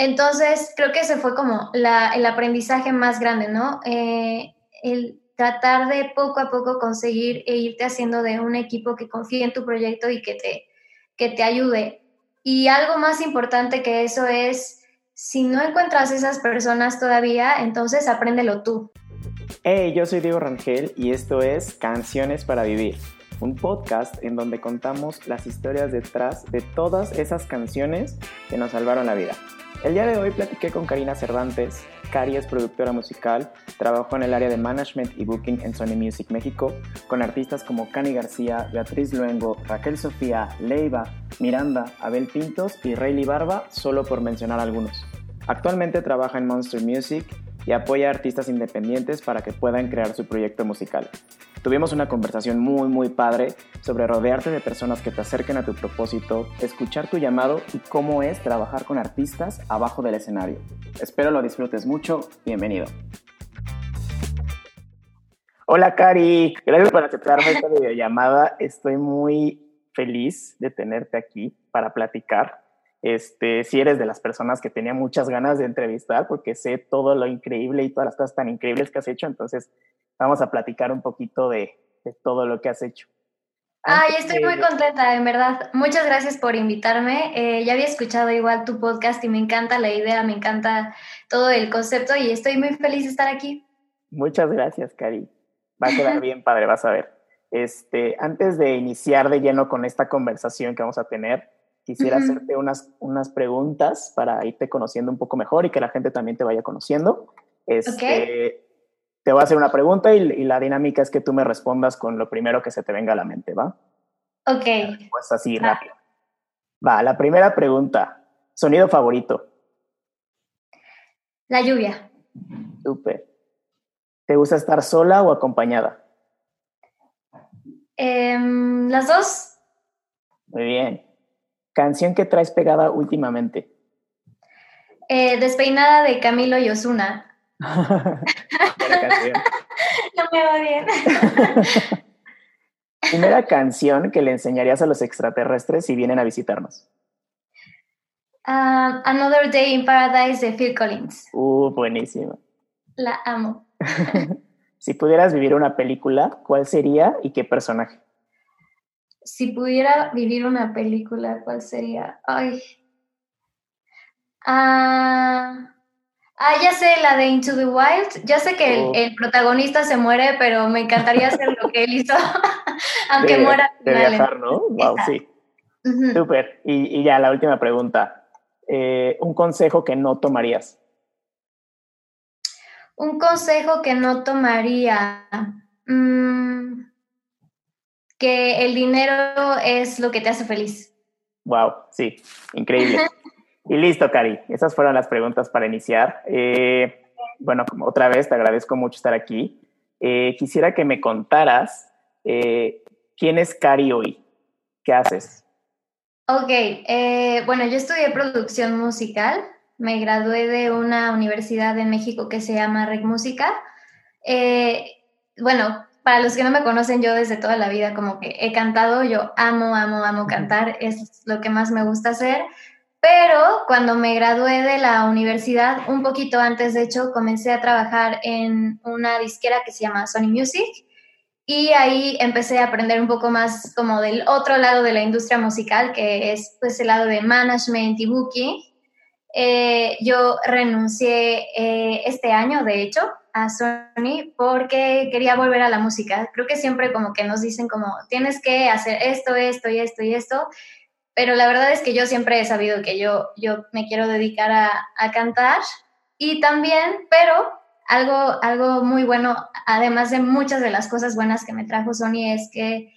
Entonces, creo que ese fue como el aprendizaje más grande, ¿no? Eh, el tratar de poco a poco conseguir e irte haciendo de un equipo que confíe en tu proyecto y que te, que te ayude. Y algo más importante que eso es, si no encuentras esas personas todavía, entonces apréndelo tú. Hey, yo soy Diego Rangel y esto es Canciones para Vivir, un podcast en donde contamos las historias detrás de todas esas canciones que nos salvaron la vida. El día de hoy platiqué con Karina Cervantes. Cari es productora musical, trabajó en el área de management y booking en Sony Music México, con artistas como Cani García, Beatriz Luengo, Raquel Sofía, Leiva, Miranda, Abel Pintos y Rayleigh Barba, solo por mencionar algunos. Actualmente trabaja en Monster Music y apoya a artistas independientes para que puedan crear su proyecto musical. Tuvimos una conversación muy muy padre sobre rodearte de personas que te acerquen a tu propósito, escuchar tu llamado y cómo es trabajar con artistas abajo del escenario. Espero lo disfrutes mucho. Bienvenido. Hola Cari, gracias por aceptarme esta videollamada. Estoy muy feliz de tenerte aquí para platicar. Este, si eres de las personas que tenía muchas ganas de entrevistar porque sé todo lo increíble y todas las cosas tan increíbles que has hecho, entonces vamos a platicar un poquito de, todo lo que has hecho. Ay, estoy muy contenta, en verdad. Muchas gracias por invitarme. Eh, ya había escuchado igual tu podcast y me encanta la idea, me encanta todo el concepto y estoy muy feliz de estar aquí. Muchas gracias, Cari. Va a quedar bien padre, vas a ver. Este, antes de iniciar de lleno con esta conversación que vamos a tener, quisiera hacerte unas, unas preguntas para irte conociendo un poco mejor y que la gente también te vaya conociendo. Este, te voy a hacer una pregunta y, la dinámica es que tú me respondas con lo primero que se te venga a la mente, ¿va? Ok. Pues así, rápido. Va, la primera pregunta. ¿Sonido favorito? La lluvia. Súper. ¿Te gusta estar sola o acompañada? Em, las dos. Muy bien. ¿Canción que traes pegada últimamente? Eh, despeinada de Camilo y Osuna. no me va bien. Primera canción que le enseñarías a los extraterrestres si vienen a visitarnos. Um, Another Day in Paradise de Phil Collins. Uh, buenísimo. La amo. si pudieras vivir una película, ¿cuál sería y qué personaje? Si pudiera vivir una película, ¿cuál sería? Ay. Ah. Ah, ya sé, la de Into the Wild. Ya sé que el, oh. protagonista se muere, pero me encantaría hacer lo que él hizo, aunque muera. De viajar, ¿no? Wow, sí. Súper. Y, ya, la última pregunta. Eh, ¿Un consejo que no tomarías? Un consejo que no tomaría. Mm, que el dinero es lo que te hace feliz. Wow, sí, increíble. Y listo, Cari. Esas fueron las preguntas para iniciar. Eh, bueno, otra vez te agradezco mucho estar aquí. Eh, quisiera que me contaras eh, quién es Cari hoy. ¿Qué haces? Ok, bueno, yo estudié producción musical. Me gradué de una universidad en México que se llama Rec Música. bueno, para los que no me conocen, yo desde toda la vida como que he cantado, yo amo, amo, amo cantar, es lo que más me gusta hacer. Pero cuando me gradué de la universidad, un poquito antes, de hecho, comencé a trabajar en una disquera que se llama Sony Music y ahí empecé a aprender un poco más como del otro lado de la industria musical, que es pues el lado de management y booking. Eh, yo renuncié eh, este año, de hecho, a Sony porque quería volver a la música. Creo que siempre como que nos dicen como tienes que hacer esto, esto y esto y esto pero la verdad es que yo siempre he sabido que yo, yo me quiero dedicar a, a cantar y también, pero algo, algo muy bueno, además de muchas de las cosas buenas que me trajo Sony, es que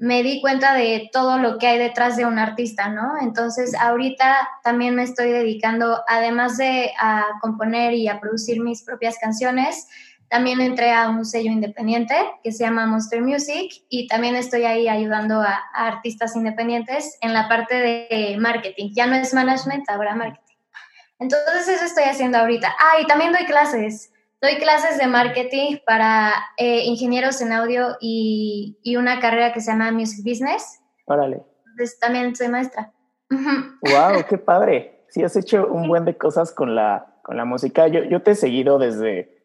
me di cuenta de todo lo que hay detrás de un artista, ¿no? Entonces, ahorita también me estoy dedicando, además de a componer y a producir mis propias canciones, también entré a un sello independiente que se llama Monster Music y también estoy ahí ayudando a, artistas independientes en la parte de marketing. Ya no es management, ahora marketing. Entonces eso estoy haciendo ahorita. Ah, y también doy clases. Doy clases de marketing para eh, ingenieros en audio y, y, una carrera que se llama Music Business. Órale. Entonces también soy maestra. ¡Wow! ¡Qué padre! sí has hecho un buen de cosas con la, con la música. Yo, yo te he seguido desde,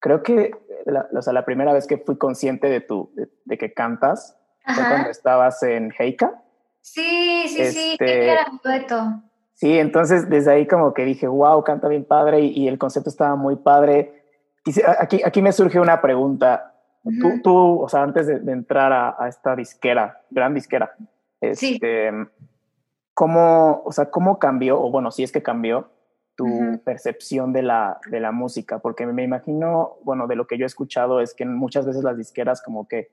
creo que la, o sea, la primera vez que fui consciente de, tu, de, que cantas fue cuando estabas en Heika. Sí, sí, sí, este, era un dueto. Sí, entonces desde ahí como que dije, wow, canta bien padre y, el concepto estaba muy padre. Aquí, aquí me surge una pregunta. tú, tú, o sea, antes de, entrar a, esta disquera, gran disquera, este, ¿cómo, o sea, ¿cómo cambió, o bueno, si es que cambió, tu percepción de la, de la música? Porque me imagino, bueno, de lo que yo he escuchado es que muchas veces las disqueras como que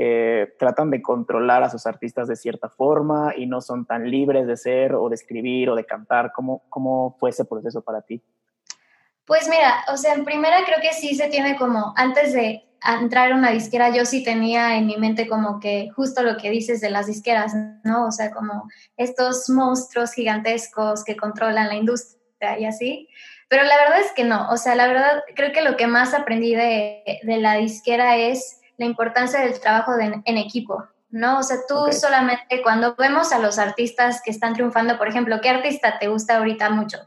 eh, tratan de controlar a sus artistas de cierta forma y no son tan libres de ser o de escribir o de cantar. ¿Cómo, cómo fue ese proceso para ti? Pues mira, o sea, en primera creo que sí se tiene como, antes de entrar a una disquera, yo sí tenía en mi mente como que justo lo que dices de las disqueras, ¿no? O sea, como estos monstruos gigantescos que controlan la industria y así. Pero la verdad es que no, o sea, la verdad creo que lo que más aprendí de, de la disquera es la importancia del trabajo en equipo, ¿no? O sea, tú solamente cuando vemos a los artistas que están triunfando, por ejemplo, ¿qué artista te gusta ahorita mucho?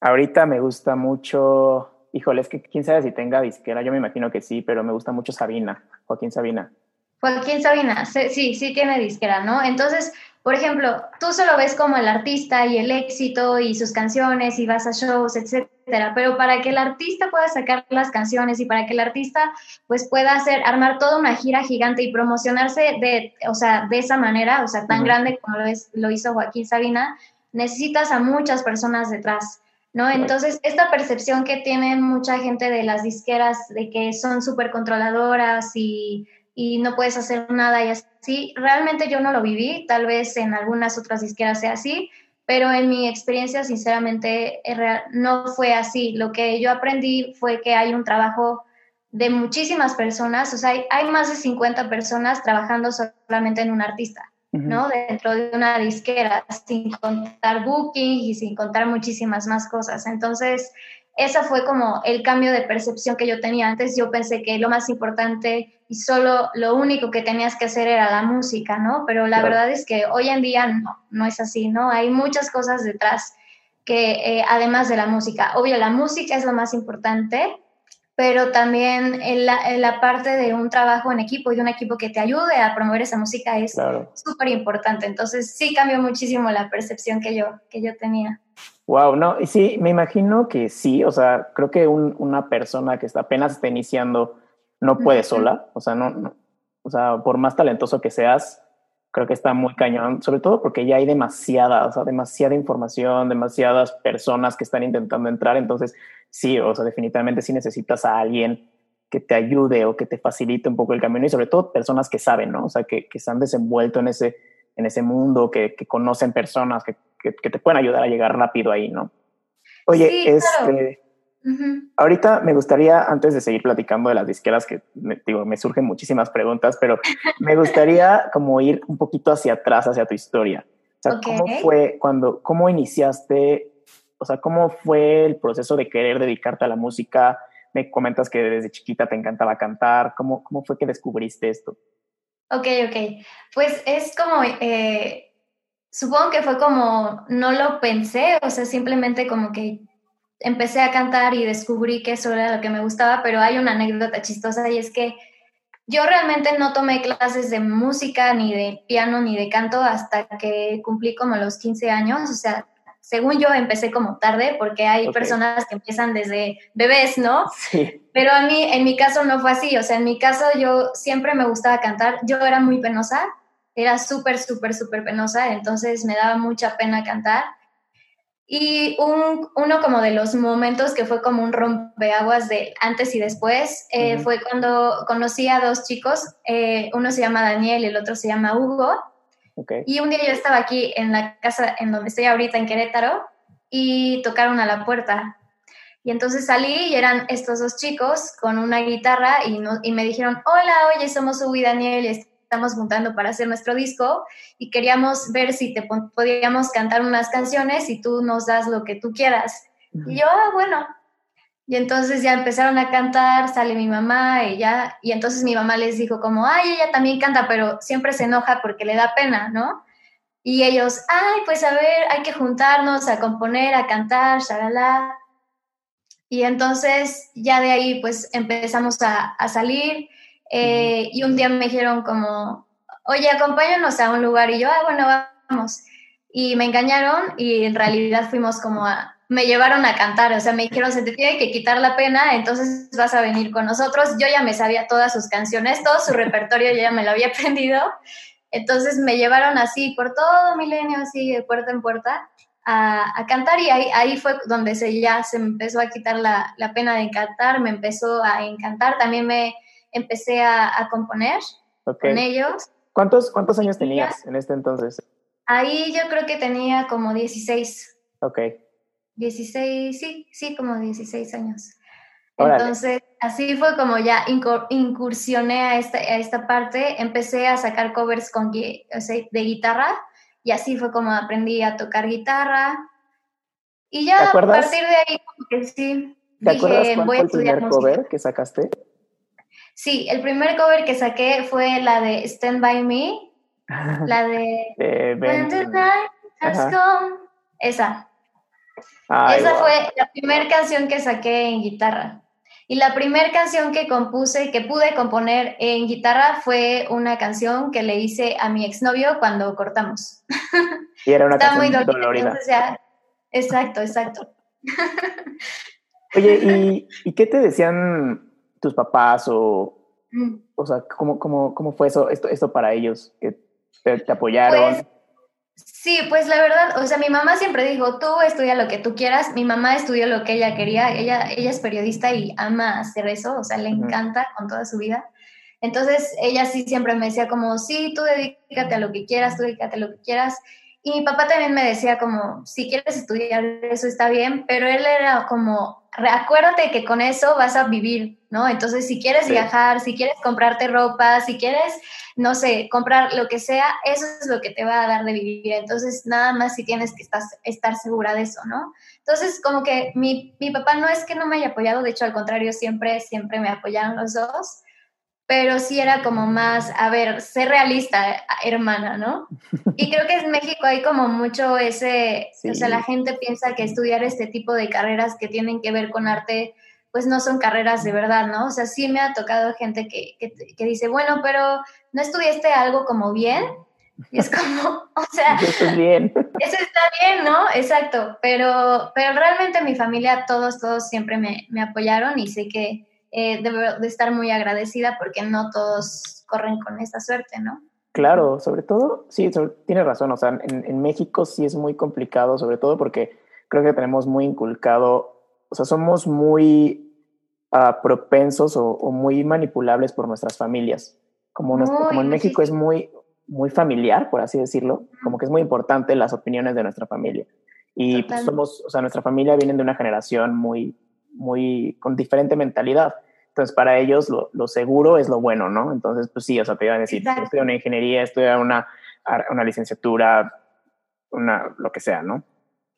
Ahorita me gusta mucho, híjole, es que quién sabe si tenga disquera, yo me imagino que sí, pero me gusta mucho Sabina, Joaquín Sabina. Joaquín Sabina, sí, sí tiene disquera, ¿no? Entonces, por ejemplo, tú solo ves como el artista y el éxito y sus canciones y vas a shows, etcétera, pero para que el artista pueda sacar las canciones y para que el artista pues pueda hacer armar toda una gira gigante y promocionarse de, o sea, de esa manera, o sea, tan grande como lo, lo hizo Joaquín Sabina, necesitas a muchas personas detrás. ¿no? Entonces, esta percepción que tienen mucha gente de las disqueras de que son súper controladoras y y no puedes hacer nada y así. Realmente yo no lo viví, tal vez en algunas otras disqueras sea así, pero en mi experiencia sinceramente no fue así. Lo que yo aprendí fue que hay un trabajo de muchísimas personas, o sea, hay, más de 50 personas trabajando solamente en un artista, ¿no? Dentro de una disquera, sin contar booking y sin contar muchísimas más cosas. Entonces, esa fue como el cambio de percepción que yo tenía antes. Yo pensé que lo más importante y solo lo único que tenías que hacer era la música, ¿no? Pero la verdad es que hoy en día no, no es así, ¿no? Hay muchas cosas detrás que eh, además de la música. Obvio, la música es lo más importante, pero también la, la, parte de un trabajo en equipo y de un equipo que te ayude a promover esa música es súper importante. Entonces sí cambió muchísimo la percepción que yo, que yo tenía. Wow, no, y sí, me imagino que sí, o sea, creo que una persona que está apenas está iniciando no puede sola, o sea, no, o sea, por más talentoso que seas, creo que está muy cañón, sobre todo porque ya hay demasiada, o sea, demasiada información, demasiadas personas que están intentando entrar, entonces sí, o sea, definitivamente sí necesitas a alguien que te ayude o que te facilite un poco el camino y sobre todo personas que saben, ¿no? O sea, que, que se han desenvuelto en ese, en ese mundo, que, que conocen personas, que, que, te pueden ayudar a llegar rápido ahí, ¿no? Oye, este, ahorita me gustaría, antes de seguir platicando de las disqueras, que me, digo, me surgen muchísimas preguntas, pero me gustaría como ir un poquito hacia atrás, hacia tu historia. O sea, ¿cómo fue cuando, cómo iniciaste, o sea, cómo fue el proceso de querer dedicarte a la música? Me comentas que desde chiquita te encantaba cantar. ¿Cómo, cómo fue que descubriste esto? Ok, ok. Pues es como, eh, supongo que fue como, no lo pensé, o sea, simplemente como que empecé a cantar y descubrí que eso era lo que me gustaba, pero hay una anécdota chistosa y es que yo realmente no tomé clases de música, ni de piano, ni de canto hasta que cumplí como los 15 años, o sea, según yo empecé como tarde, porque hay personas que empiezan desde bebés, ¿no? Sí. Pero a mí, en mi caso no fue así, o sea, en mi caso yo siempre me gustaba cantar, yo era muy penosa, era súper, súper, súper penosa, entonces me daba mucha pena cantar. Y un, uno como de los momentos que fue como un rompeaguas de antes y después eh, fue cuando conocí a dos chicos, eh, uno se llama Daniel y el otro se llama Hugo. Y un día yo estaba aquí en la casa en donde estoy ahorita, en Querétaro, y tocaron a la puerta. Y entonces salí y eran estos dos chicos con una guitarra y, no, y me dijeron, hola, oye, somos y Daniel y estamos juntando para hacer nuestro disco y queríamos ver si te podíamos cantar unas canciones y tú nos das lo que tú quieras. Y yo, ah, bueno. Y entonces ya empezaron a cantar, sale mi mamá y ya, y entonces mi mamá les dijo como, ay, ella también canta, pero siempre se enoja porque le da pena, ¿no? Y ellos, ay, pues a ver, hay que juntarnos a componer, a cantar, shalala. Y entonces ya de ahí pues empezamos a, a salir eh, y un día me dijeron como, oye, acompáñanos a un lugar y yo, ah, bueno, vamos. Y me engañaron y en realidad fuimos como a, me llevaron a cantar, o sea, me dijeron, se te tiene que quitar la pena, entonces vas a venir con nosotros. Yo ya me sabía todas sus canciones, todo su repertorio yo ya me lo había aprendido. Entonces me llevaron así por todo Milenio, así de puerta en puerta a, cantar y ahí, ahí, fue donde se, ya se me empezó a quitar la, la, pena de cantar, me empezó a encantar, también me empecé a, componer con ellos. ¿Cuántos, ¿Cuántos años tenías en este entonces? Ahí yo creo que tenía como 16. Ok. 16, sí, sí, como 16 años. Entonces, así fue como ya incursioné a esta, a esta parte, empecé a sacar covers con, de guitarra y así fue como aprendí a tocar guitarra. Y ya a partir de ahí, como que sí, ¿Te dije, acuerdas cuál voy fue el primer cover que sacaste? Sí, el primer cover que saqué fue la de Stand By Me, la de When the Night Has Come, esa. Esa fue la primera canción que saqué en guitarra. Y la primera canción que compuse, que pude componer en guitarra, fue una canción que le hice a mi exnovio cuando cortamos. Y era una canción muy dolorida. exacto, exacto. Oye, ¿y, qué te decían tus papás o, mm. o sea, cómo, cómo, cómo fue eso, esto, esto para ellos? ¿Que te, apoyaron? Pues, Sí, pues la verdad, o sea, mi mamá siempre dijo, tú estudia lo que tú quieras, mi mamá estudió lo que ella quería, ella, ella es periodista y ama hacer eso, o sea, le encanta con toda su vida. Entonces, ella sí siempre me decía como, sí, tú dedícate a lo que quieras, tú dedícate a lo que quieras. Y mi papá también me decía como, si quieres estudiar eso está bien, pero él era como, acuérdate que con eso vas a vivir, ¿no? Entonces, si quieres viajar, si quieres comprarte ropa, si quieres no sé, comprar lo que sea, eso es lo que te va a dar de vivir. Entonces, nada más si tienes que estar, estar segura de eso, ¿no? Entonces, como que mi, mi papá no es que no me haya apoyado, de hecho, al contrario, siempre, siempre me apoyaron los dos, pero sí era como más, a ver, ser realista, hermana, ¿no? Y creo que en México hay como mucho ese, o sea, la gente piensa que estudiar este tipo de carreras que tienen que ver con arte, pues no son carreras de verdad, ¿no? O sea, sí me ha tocado gente que, que, que dice, bueno, pero ¿no estudiaste algo como bien? Y es como, o sea, eso, bien. eso está bien, ¿no? Exacto, pero, pero realmente mi familia, todos, todos siempre me, me apoyaron y sé que eh, debo de estar muy agradecida porque no todos corren con esta suerte, ¿no? Claro, sobre todo, sí, tiene razón, o sea, en, en, México sí es muy complicado, sobre todo porque creo que tenemos muy inculcado, o sea, somos muy uh, propensos o, o muy manipulables por nuestras familias. Como, como en México es muy, muy familiar, por así decirlo, como que es muy importante las opiniones de nuestra familia. Y pues, somos, o sea, nuestra familia viene de una generación muy, muy, con diferente mentalidad. Entonces, para ellos lo, lo seguro es lo bueno, ¿no? Entonces, pues sí, o sea, te iban a decir, estudia una ingeniería, estudia una, una licenciatura, una, lo que sea, ¿no?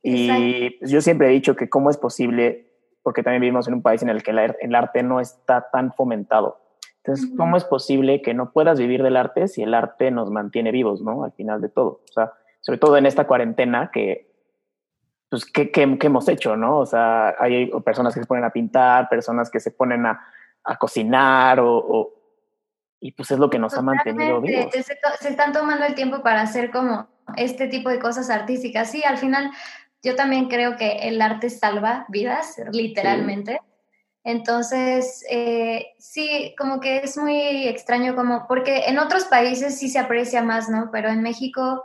Y pues, yo siempre he dicho que cómo es posible, porque también vivimos en un país en el que el arte no está tan fomentado. Entonces, ¿cómo es posible que no puedas vivir del arte si el arte nos mantiene vivos, ¿no? Al final de todo. O sea, sobre todo en esta cuarentena que, pues, ¿qué, qué, hemos hecho, no? O sea, hay personas que se ponen a pintar, personas que se ponen a, a cocinar o, y pues es lo que nos ha mantenido vivos. Se, se, están tomando el tiempo para hacer como este tipo de cosas artísticas. Sí, al final yo también creo que el arte salva vidas, literalmente. Entonces, eh, sí, como que es muy extraño, como, porque en otros países sí se aprecia más, ¿no? Pero en México,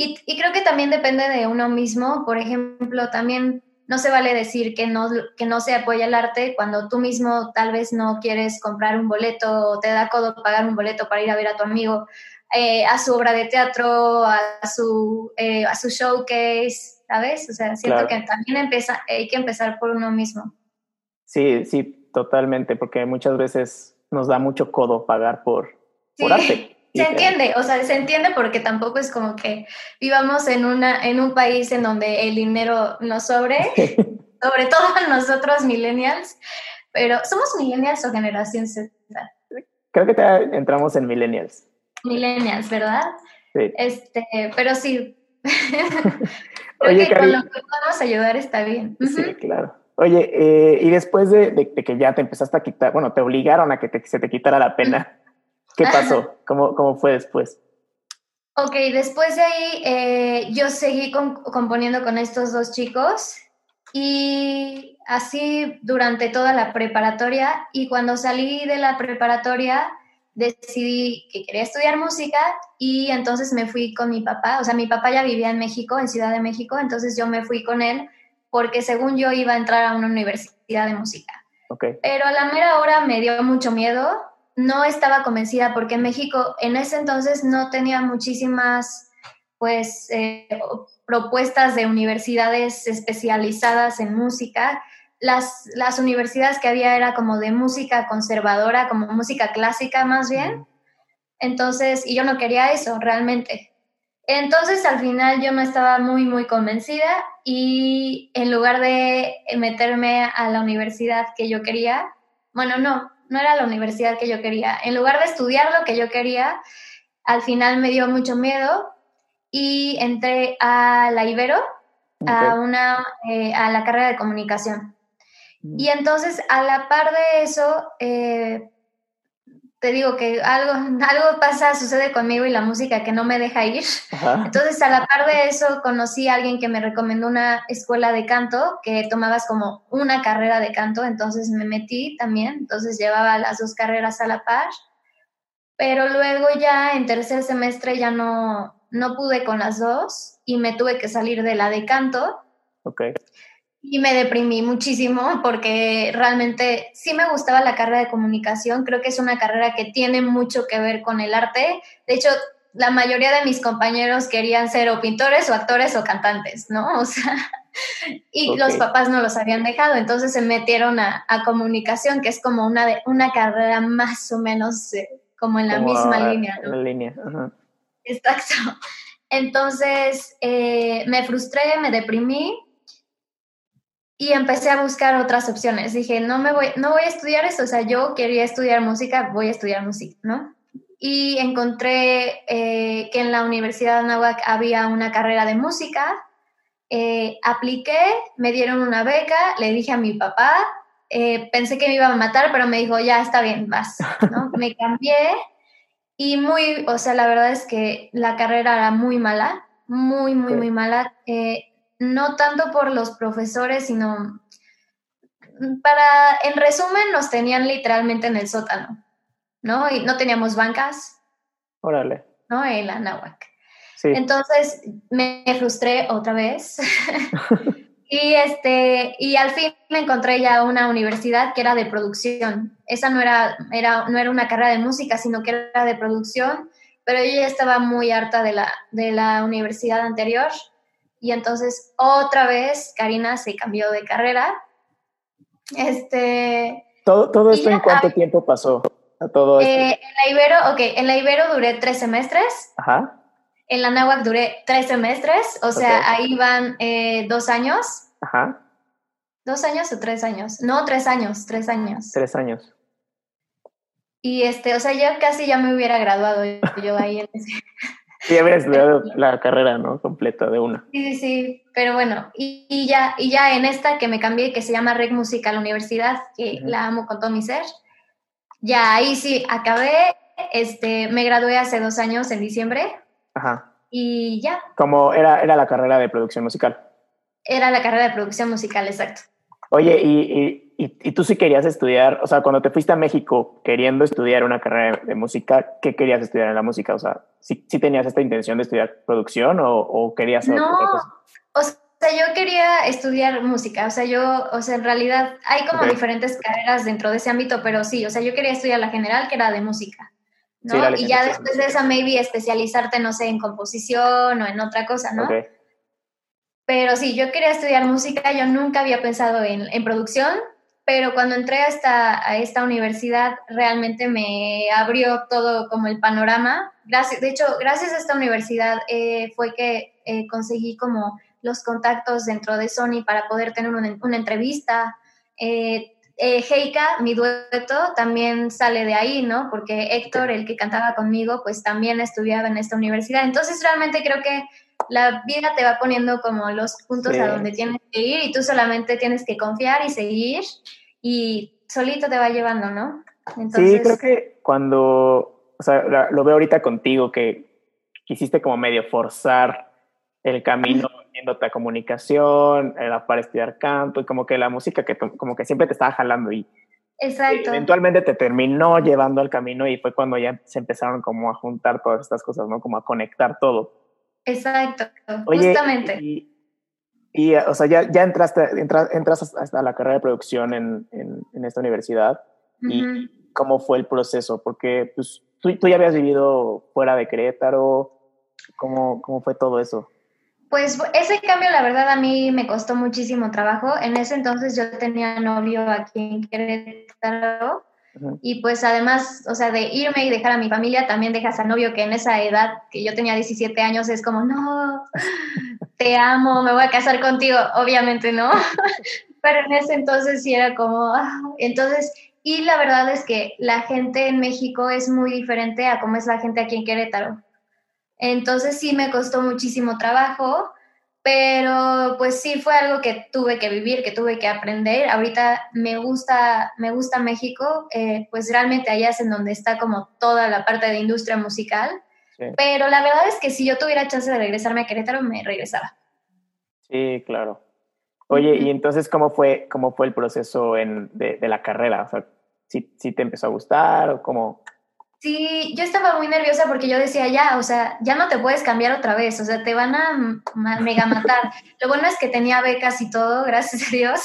y, creo que también depende de uno mismo, por ejemplo, también no se vale decir que no, que no se apoya el arte cuando tú mismo tal vez no quieres comprar un boleto o te da codo pagar un boleto para ir a ver a tu amigo eh, a su obra de teatro, a su, eh, a su showcase, ¿sabes? O sea, siento que también empieza, hay que empezar por uno mismo. Sí, sí, totalmente, porque muchas veces nos da mucho codo pagar por, por arte. Se entiende, o sea, se entiende porque tampoco es como que vivamos en, una, en un país en donde el dinero nos sobre, sobre todo nosotros millennials, pero ¿somos millennials o generación Z? Creo que entramos en millennials. Millennials, ¿verdad? Sí. Este, pero sí, Oye, que con lo que podamos ayudar está bien. Sí, claro. Oye, eh, y después de, que ya te empezaste a quitar, bueno, te obligaron a que se te quitara la pena, ¿qué pasó? ¿Cómo, cómo fue después? Ok, después de ahí eh, yo seguí componiendo con estos dos chicos y así durante toda la preparatoria y cuando salí de la preparatoria decidí que quería estudiar música y entonces me fui con mi papá, o sea, mi papá ya vivía en México, en Ciudad de México, entonces yo me fui con él porque según yo iba a entrar a una universidad de música. Okay. Pero a la mera hora me dio mucho miedo, no estaba convencida porque en México en ese entonces no tenía muchísimas, pues, eh, propuestas de universidades especializadas en música las, las universidades que había era como de música conservadora, como música clásica más bien. Entonces, y yo no quería eso realmente. Entonces, al final yo no estaba muy, muy convencida y en lugar de meterme a la universidad que yo quería, bueno, no, no era la universidad que yo quería. En lugar de estudiar lo que yo quería, al final me dio mucho miedo y entré a la Ibero, a, una, eh, a la carrera de comunicación. Y entonces, a la par de eso, eh, te digo que algo, algo pasa, sucede conmigo y la música que no me deja ir. Entonces, a la par de eso, conocí a alguien que me recomendó una escuela de canto, que tomabas como una carrera de canto, entonces me metí también, entonces llevaba las dos carreras a la par, pero luego ya en tercer semestre ya no, no pude con las dos y me tuve que salir de la de canto. Okay. Y me deprimí muchísimo porque realmente sí me gustaba la carrera de comunicación. Creo que es una carrera que tiene mucho que ver con el arte. De hecho, la mayoría de mis compañeros querían ser o pintores o actores o cantantes, ¿no? O sea, y los papás no los habían dejado, entonces se metieron a, comunicación, que es como una, de, una carrera más o menos eh, como en la misma línea, ¿no? En la línea, Ajá. Exacto. Entonces eh, me frustré, me deprimí y empecé a buscar otras opciones. Dije, no me voy, no voy a estudiar esto, o sea, yo quería estudiar música, voy a estudiar música, ¿no? Y encontré eh, que en la Universidad de Anáhuac había una carrera de música, eh, apliqué, me dieron una beca, le dije a mi papá, eh, pensé que me iba a matar, pero me dijo, ya está bien, vas, ¿no? me cambié y muy, o sea, la verdad es que la carrera era muy mala, muy, muy, muy mala no tanto por los profesores, sino para, en resumen, nos tenían literalmente en el sótano, ¿no? Y no teníamos bancas. Órale. ¿No? En la náhuac. Sí. Entonces me frustré otra vez. y, este, y al fin me encontré ya una universidad que era de producción. Esa no era, era, no era una carrera de música, sino que era de producción, pero yo ya estaba muy harta de la, de la universidad anterior y entonces otra vez Karina se cambió de carrera. Este. ¿Todo, todo esto en cuánto tiempo pasó? A todo eh, en la Ibero, ok, en la Ibero duré tres semestres. Ajá. En la Náhuac duré tres semestres, o sea, ahí van eh, dos años. Ajá. ¿Dos años o tres años? No, tres años, tres años. Tres años. Y este, o sea, yo casi ya me hubiera graduado yo ahí en ese, Sí, habría estudiado la carrera, ¿no? Completa de una. Sí, sí, sí. Pero bueno, y, ya, y ya en esta que me cambié, que se llama Rec Musical Universidad, que la amo con todo mi ser, ya ahí sí acabé. Este, me gradué hace dos años, en diciembre. Ajá. Y ya. Como era, era la carrera de producción musical. Era la carrera de producción musical, exacto. Oye, y y, y, tú sí querías estudiar, o sea, cuando te fuiste a México queriendo estudiar una carrera de música, ¿qué querías estudiar en la música? O sea, ¿sí, sí tenías esta intención de estudiar producción o, o querías no, O sea, yo quería estudiar música, o sea, yo, o sea, en realidad hay como diferentes carreras dentro de ese ámbito, pero sí, o sea, yo quería estudiar la general, que era de música, ¿no? y ya después de esa, maybe especializarte, no sé, en composición o en otra cosa, ¿no? Pero sí, yo quería estudiar música, yo nunca había pensado en, en producción, pero cuando entré a esta, a esta universidad realmente me abrió todo como el panorama. Gracias, de hecho, gracias a esta universidad eh, fue que eh, conseguí como los contactos dentro de Sony para poder tener una, una entrevista. Eh, Heika, mi dueto, también sale de ahí, ¿no? Porque Héctor, el que cantaba conmigo, pues también estudiaba en esta universidad. Entonces realmente creo que la vida te va poniendo como los puntos a donde tienes que ir y tú solamente tienes que confiar y seguir y solito te va llevando, ¿no? Sí, creo que cuando, o sea, lo veo ahorita contigo, que quisiste como medio forzar el camino yéndote a comunicación, era para estudiar canto y como que la música que como que siempre te estaba jalando y Exacto. eventualmente te terminó llevando al camino y fue cuando ya se empezaron como a juntar todas estas cosas, ¿no? Como a conectar todo. Exacto, justamente. Y, o sea, ya, ya entraste, entras, entras hasta la carrera de producción en, en, esta universidad. ¿Y cómo fue el proceso? Porque pues, tú, tú, ya habías vivido fuera de Querétaro. ¿Cómo, ¿Cómo fue todo eso? Pues ese cambio, la verdad, a mí me costó muchísimo trabajo. En ese entonces yo tenía novio aquí en Querétaro. Y pues además, o sea, de irme y dejar a mi familia, también dejas al novio que en esa edad, que yo tenía 17 años, es como, no, te amo, me voy a casar contigo. Obviamente no. Pero en ese entonces sí era como, ah". entonces, y la verdad es que la gente en México es muy diferente a cómo es la gente aquí en Querétaro. Entonces sí me costó muchísimo trabajo, pero pues sí fue algo que tuve que vivir, que tuve que aprender. Ahorita me gusta, me gusta México, eh, pues realmente allá es en donde está como toda la parte de industria musical. Pero la verdad es que si yo tuviera chance de regresarme a Querétaro, me regresaba. Sí, claro. Oye, y entonces, ¿cómo fue, cómo fue el proceso en, de, de, la carrera? O sea, ¿sí, ¿sí, te empezó a gustar o cómo? Sí, yo estaba muy nerviosa porque yo decía, ya, o sea, ya no te puedes cambiar otra vez, o sea, te van a mega matar. Lo bueno es que tenía becas y todo, gracias a Dios.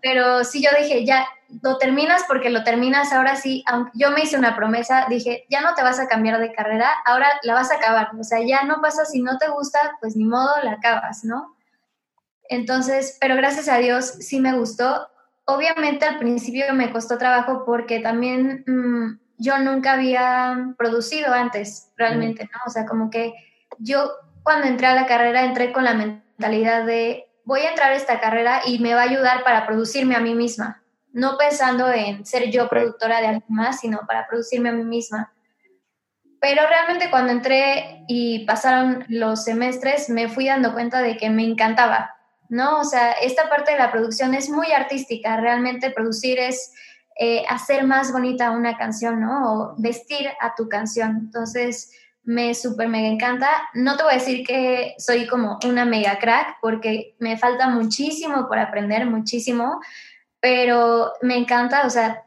Pero sí, yo dije, ya, lo terminas porque lo terminas, ahora sí, aunque yo me hice una promesa, dije, ya no te vas a cambiar de carrera, ahora la vas a acabar. O sea, ya no pasa, si no te gusta, pues ni modo, la acabas, ¿no? Entonces, pero gracias a Dios sí me gustó. Obviamente al principio me costó trabajo porque también... Mm, yo nunca había producido antes, realmente, ¿no? O sea, como que yo cuando entré a la carrera entré con la mentalidad de voy a entrar a esta carrera y me va a ayudar para producirme a mí misma, no pensando en ser yo productora de alguien más, sino para producirme a mí misma. Pero realmente cuando entré y pasaron los semestres, me fui dando cuenta de que me encantaba, ¿no? O sea, esta parte de la producción es muy artística, realmente producir es eh, hacer más bonita una canción, ¿no? O vestir a tu canción. Entonces, me súper mega encanta. No te voy a decir que soy como una mega crack, porque me falta muchísimo por aprender, muchísimo, pero me encanta, o sea,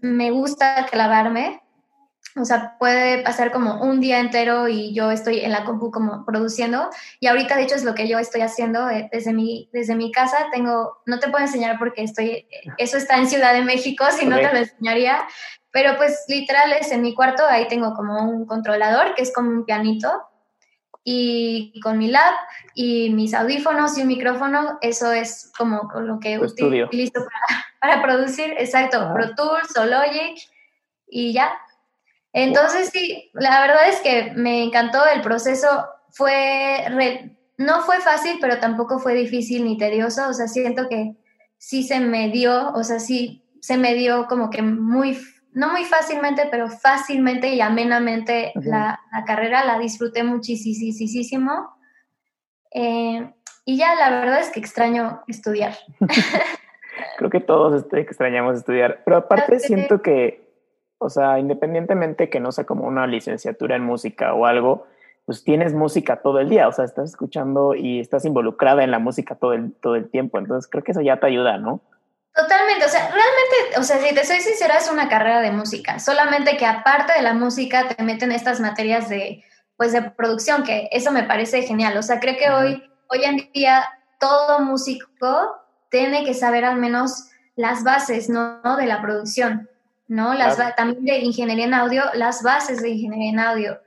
me gusta clavarme o sea, puede pasar como un día entero y yo estoy en la compu como produciendo. Y ahorita, de hecho, es lo que yo estoy haciendo eh, desde, mi, desde mi casa. Tengo, no te puedo enseñar porque estoy, eso está en Ciudad de México, si no te lo enseñaría. Pero pues literal es en mi cuarto, ahí tengo como un controlador que es como un pianito. Y con mi lab y mis audífonos y un micrófono, eso es como lo que utilizo para, para, producir. Exacto, Pro Tools o Logic y ya, entonces, sí, la verdad es que me encantó el proceso. Fue, no fue fácil, pero tampoco fue difícil ni tedioso. O sea, siento que sí se me dio, o sea, sí se me dio como que muy, no muy fácilmente, pero fácilmente y amenamente la, carrera. La disfruté muchísimo. Eh, y ya la verdad es que extraño estudiar. Creo que todos este, extrañamos estudiar, pero aparte siento que o sea, independientemente que no sea como una licenciatura en música o algo, pues tienes música todo el día, o sea, estás escuchando y estás involucrada en la música todo el, todo el tiempo. Entonces creo que eso ya te ayuda, ¿no? Totalmente, o sea, realmente, o sea, si te soy sincera, es una carrera de música, solamente que aparte de la música te meten estas materias de, pues, de producción, que eso me parece genial, o sea, creo que hoy, hoy en día todo músico tiene que saber al menos las bases, ¿no? De la producción. ¿No? Las, También de ingeniería en audio, las bases de ingeniería en audio.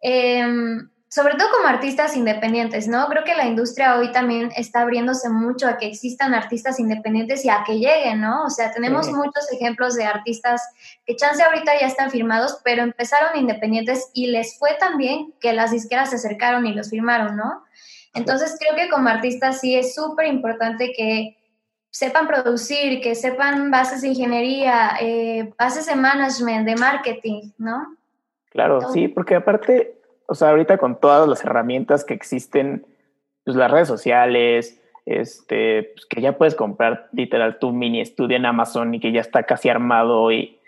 Em, sobre todo como artistas independientes, ¿no? Creo que la industria hoy también está abriéndose mucho a que existan artistas independientes y a que lleguen, ¿no? O sea, tenemos muchos ejemplos de artistas que chance ahorita ya están firmados, pero empezaron independientes y les fue tan bien que las disqueras se acercaron y los firmaron, ¿no? Entonces creo que como artistas sí es súper importante que sepan producir, que sepan bases de ingeniería, eh, bases de management, de marketing, ¿no? Claro, sí, porque aparte, o sea, ahorita con todas las herramientas que existen, pues las redes sociales, este, pues que ya puedes comprar literal tu mini estudio en Amazon y que ya está casi armado y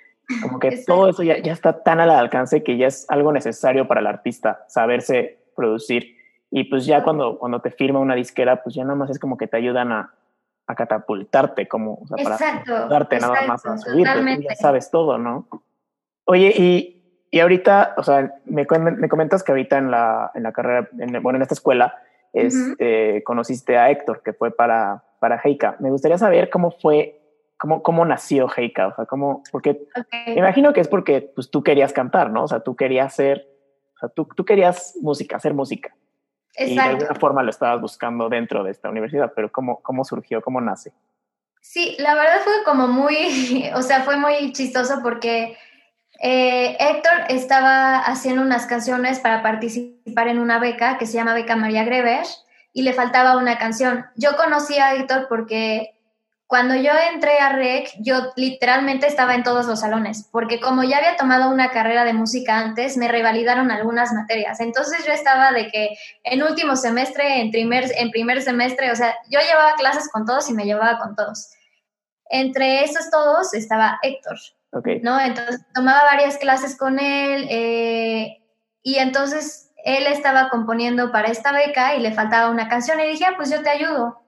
como que todo eso ya, ya está tan al alcance que ya es algo necesario para el artista, saberse producir. Y pues ya cuando, cuando te firma una disquera, pues ya nada más es como que te ayudan a, a catapultarte, como o sea, para darte nada más a subir, ya sabes todo, ¿no? Oye, y, y ahorita, o sea, me, me, comentas que ahorita en la, en la carrera, en, bueno, en esta escuela, este, conociste a Héctor, que fue para, para Heika. Me gustaría saber cómo fue, cómo, cómo nació Heika, o sea, cómo, porque me imagino que es porque pues, tú querías cantar, ¿no? O sea, tú querías hacer, o sea, tú, tú querías música, hacer música. Y de alguna forma lo estabas buscando dentro de esta universidad, pero ¿cómo, cómo surgió, cómo nace? Sí, la verdad fue como muy, o sea, fue muy chistoso porque eh, Héctor estaba haciendo unas canciones para participar en una beca que se llama Beca María Greber y le faltaba una canción. Yo conocí a Héctor porque cuando yo entré a REC, yo literalmente estaba en todos los salones, porque como ya había tomado una carrera de música antes, me revalidaron algunas materias. Entonces yo estaba de que en último semestre, en primer, en primer semestre, o sea, yo llevaba clases con todos y me llevaba con todos. Entre esos todos estaba Héctor, okay. ¿no? Entonces tomaba varias clases con él eh, y entonces él estaba componiendo para esta beca y le faltaba una canción y dije, ah, pues yo te ayudo.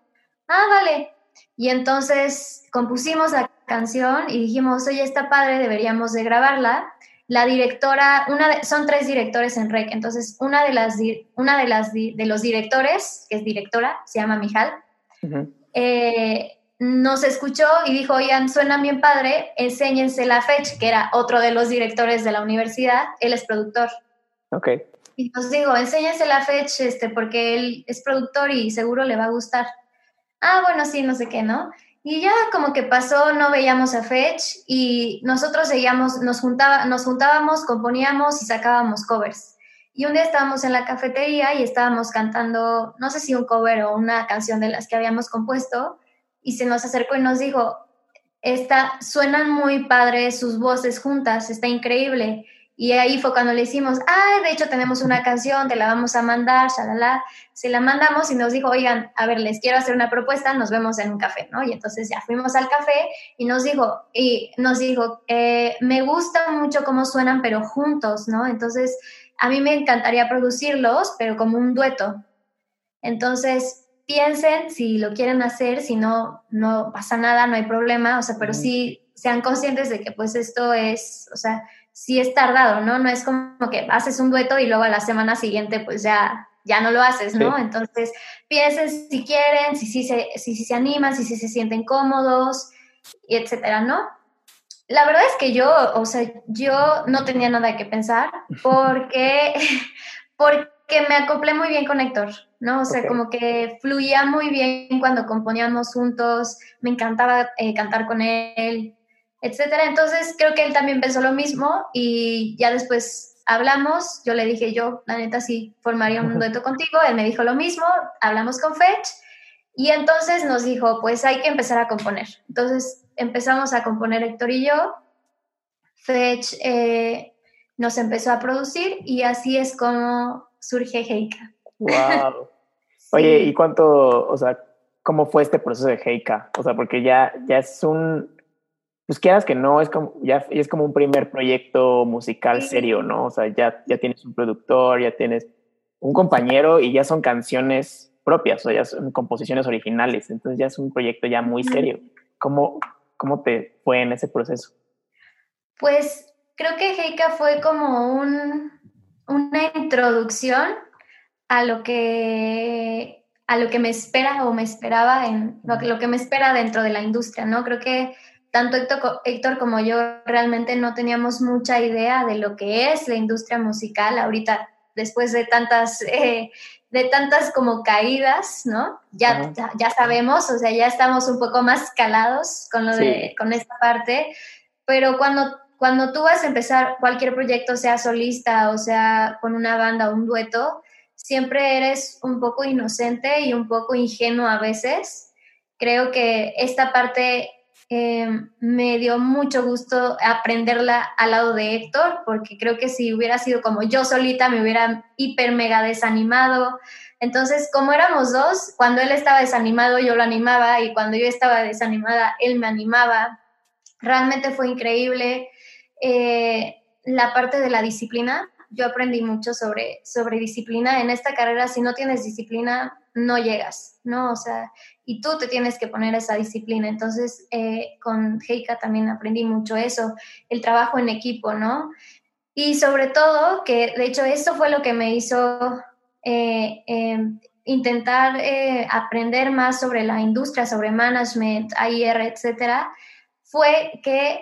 Ah, vale. Y entonces compusimos la canción y dijimos, oye, está padre, deberíamos de grabarla. La directora, una son tres directores en REC, entonces una de las, una de las de los directores, que es directora, se llama Mijal, eh, nos escuchó y dijo, oigan, suena bien padre, enséñense la Fetch, que era otro de los directores de la universidad, él es productor. Ok. Y nos digo, enséñense la Fetch, este, porque él es productor y seguro le va a gustar ah, bueno, sí, no sé qué, ¿no? Y ya como que pasó, no veíamos a Fetch y nosotros seguíamos, nos, juntaba, nos juntábamos, componíamos y sacábamos covers. Y un día estábamos en la cafetería y estábamos cantando, no sé si un cover o una canción de las que habíamos compuesto, y se nos acercó y nos dijo, Esta, suenan muy padres sus voces juntas, está increíble. Y ahí fue cuando le hicimos, ah, de hecho tenemos una canción, te la vamos a mandar, shalala. Se la mandamos y nos dijo, oigan, a ver, les quiero hacer una propuesta, nos vemos en un café, ¿no? Y entonces ya fuimos al café y nos dijo, y nos dijo, eh, me gusta mucho cómo suenan, pero juntos, ¿no? Entonces, a mí me encantaría producirlos, pero como un dueto. Entonces, piensen si lo quieren hacer, si no, no pasa nada, no hay problema, o sea, pero sí sean conscientes de que pues esto es, o sea, sí es tardado, ¿no? No es como que haces un dueto y luego a la semana siguiente pues ya, ya no lo haces, ¿no? Entonces piensen si quieren, si sí si, se, si, si se animan, si, si se sienten cómodos, y etcétera, ¿no? La verdad es que yo, o sea, yo no tenía nada que pensar porque, porque me acoplé muy bien con Héctor, ¿no? O sea, como que fluía muy bien cuando componíamos juntos, me encantaba eh, cantar con él, etcétera. Entonces creo que él también pensó lo mismo y ya después hablamos, yo le dije yo, la neta sí formaría un dueto contigo, él me dijo lo mismo, hablamos con Fetch y entonces nos dijo, pues hay que empezar a componer. Entonces empezamos a componer Héctor y yo, Fetch eh, nos empezó a producir y así es como surge Heika. Wow. Oye, ¿y cuánto, o sea, cómo fue este proceso de Heika? O sea, porque ya, ya es un, pues quieras que no, es como, ya es como un primer proyecto musical serio, ¿no? O sea, ya, ya tienes un productor, ya tienes un compañero y ya son canciones propias, o ya son composiciones originales, entonces ya es un proyecto ya muy serio. ¿Cómo, cómo te fue en ese proceso? Pues creo que Heika fue como un, una introducción a lo que a lo que me espera o me esperaba en lo que, lo que me espera dentro de la industria, ¿no? Creo que tanto Héctor, como yo realmente no teníamos mucha idea de lo que es la industria musical ahorita, después de tantas, eh, de tantas como caídas, ¿no? Ya, ya, sabemos, o sea, ya estamos un poco más calados con, lo de, con esta parte, pero cuando, cuando tú vas a empezar cualquier proyecto, sea solista o sea con una banda o un dueto, siempre eres un poco inocente y un poco ingenuo a veces. Creo que esta parte Em, me dio mucho gusto aprenderla al lado de Héctor, porque creo que si hubiera sido como yo solita me hubiera hiper mega desanimado. Entonces, como éramos dos, cuando él estaba desanimado yo lo animaba y cuando yo estaba desanimada él me animaba. Realmente fue increíble. Eh, la parte de la disciplina, yo aprendí mucho sobre, sobre disciplina. En esta carrera, si no tienes disciplina, no llegas, ¿no? O sea, y tú te tienes que poner esa disciplina. Entonces, eh, con Heika también aprendí mucho eso, el trabajo en equipo, ¿no? Y sobre todo, que de hecho esto fue lo que me hizo eh, em, intentar eh, aprender más sobre la industria, sobre management, AIR, etcétera, fue que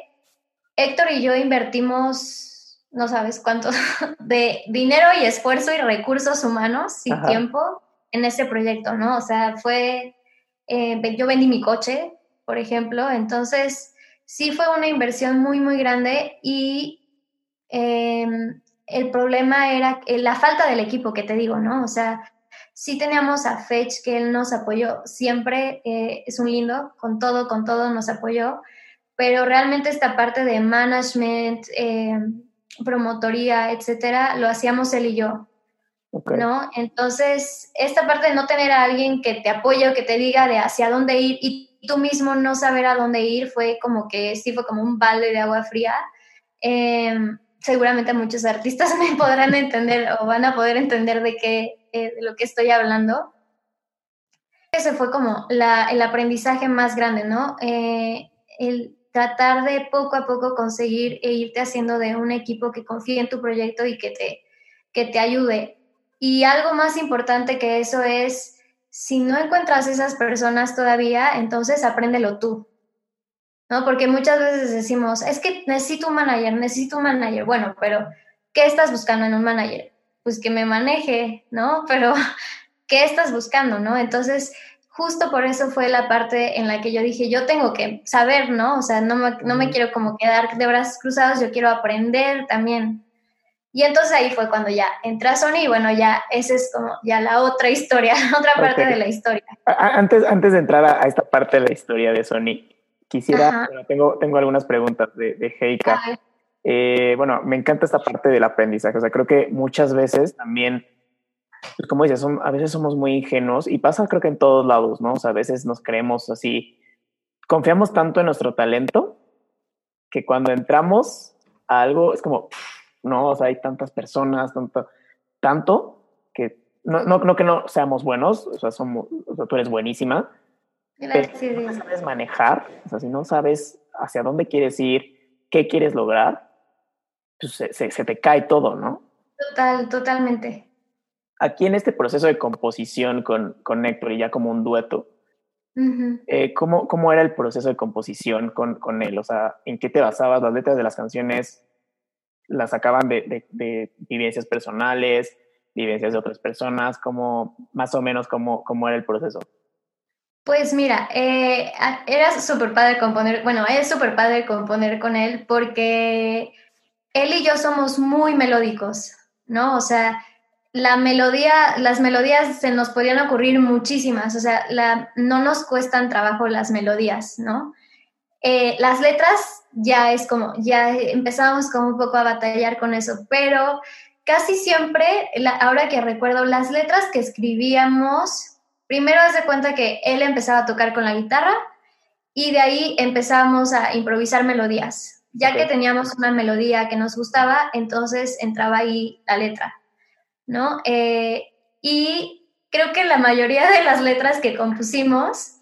Héctor y yo invertimos, no sabes cuánto, de dinero y esfuerzo y recursos humanos y tiempo en ese proyecto, ¿no? O sea, fue eh, yo vendí mi coche, por ejemplo, entonces sí fue una inversión muy, muy grande y em, el problema era la falta del equipo que te digo, ¿no? O sea, sí teníamos a Fetch que él nos apoyó siempre, eh, es un lindo, con todo, con todo nos apoyó, pero realmente esta parte de management, em, promotoría, etcétera, lo hacíamos él y yo. ¿no? Entonces, esta parte de no tener a alguien que te apoye o que te diga de hacia dónde ir y tú mismo no saber a dónde ir fue como que sí fue como un balde de agua fría. Em, seguramente muchos artistas me podrán entender o van a poder entender de qué, eh, de lo que estoy hablando. Ese fue como la, el aprendizaje más grande, ¿no? Eh, el tratar de poco a poco conseguir e irte haciendo de un equipo que confíe en tu proyecto y que te, que te ayude. Y algo más importante que eso es, si no encuentras esas personas todavía, entonces apréndelo tú. ¿No? Porque muchas veces decimos, es que necesito un manager, necesito un manager. Bueno, pero ¿qué estás buscando en un manager? Pues que me maneje, ¿no? Pero ¿qué estás buscando, no? Entonces, justo por eso fue la parte en la que yo dije, yo tengo que saber, ¿no? O sea, no me, no me quiero como quedar de brazos cruzados, yo quiero aprender también. Y entonces ahí fue cuando ya entra a Sony y bueno, ya esa es como ya la otra historia, otra parte de la historia. Antes, antes de entrar a, esta parte de la historia de Sony, quisiera, tengo, tengo algunas preguntas de, de Heika. Eh, bueno, me encanta esta parte del aprendizaje, o sea, creo que muchas veces también, pues como dices, a veces somos muy ingenuos y pasa creo que en todos lados, ¿no? O sea, a veces nos creemos así, confiamos tanto en nuestro talento que cuando entramos a algo es como ¿no? O sea, hay tantas personas, tanto, tanto que no, no, no que no seamos buenos, o sea, somos, o sea, tú eres buenísima, Gracias. pero si no sabes manejar, o sea, si no sabes hacia dónde quieres ir, qué quieres lograr, pues se, se, te cae todo, ¿no? Total, totalmente. Aquí en este proceso de composición con, con Héctor y ya como un dueto, eh, ¿cómo, ¿cómo, era el proceso de composición con, con él? O sea, ¿en qué te basabas? ¿Las letras de las canciones las sacaban de, de, vivencias personales, vivencias de otras personas, como más o menos cómo, cómo era el proceso. Pues mira, eh, era súper padre componer, bueno, es súper padre componer con él porque él y yo somos muy melódicos, ¿no? O sea, la melodía, las melodías se nos podían ocurrir muchísimas, o sea, la, no nos cuestan trabajo las melodías, ¿no? Eh, las letras ya es como, ya empezamos como un poco a batallar con eso, pero casi siempre, ahora que recuerdo las letras que escribíamos, primero hace cuenta que él empezaba a tocar con la guitarra y de ahí empezamos a improvisar melodías. Ya que teníamos una melodía que nos gustaba, entonces entraba ahí la letra, ¿no? Eh, y creo que la mayoría de las letras que compusimos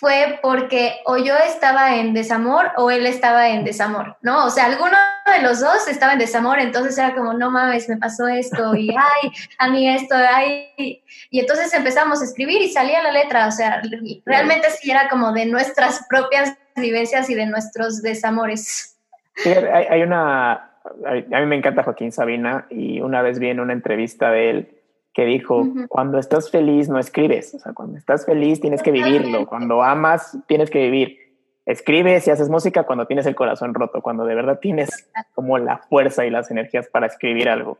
fue porque o yo estaba en desamor o él estaba en desamor, ¿no? O sea, alguno de los dos estaba en desamor, entonces era como, no mames, me pasó esto y, ay, a mí esto, ay. Y entonces empezamos a escribir y salía la letra, o sea, realmente sí era como de nuestras propias vivencias y de nuestros desamores. Sí, hay, una, a mí me encanta Joaquín Sabina y una vez vi en una entrevista de él que dijo, cuando estás feliz no escribes, o sea, cuando estás feliz tienes que vivirlo, cuando amas tienes que vivir. Escribes y haces música cuando tienes el corazón roto, cuando de verdad tienes como la fuerza y las energías para escribir algo.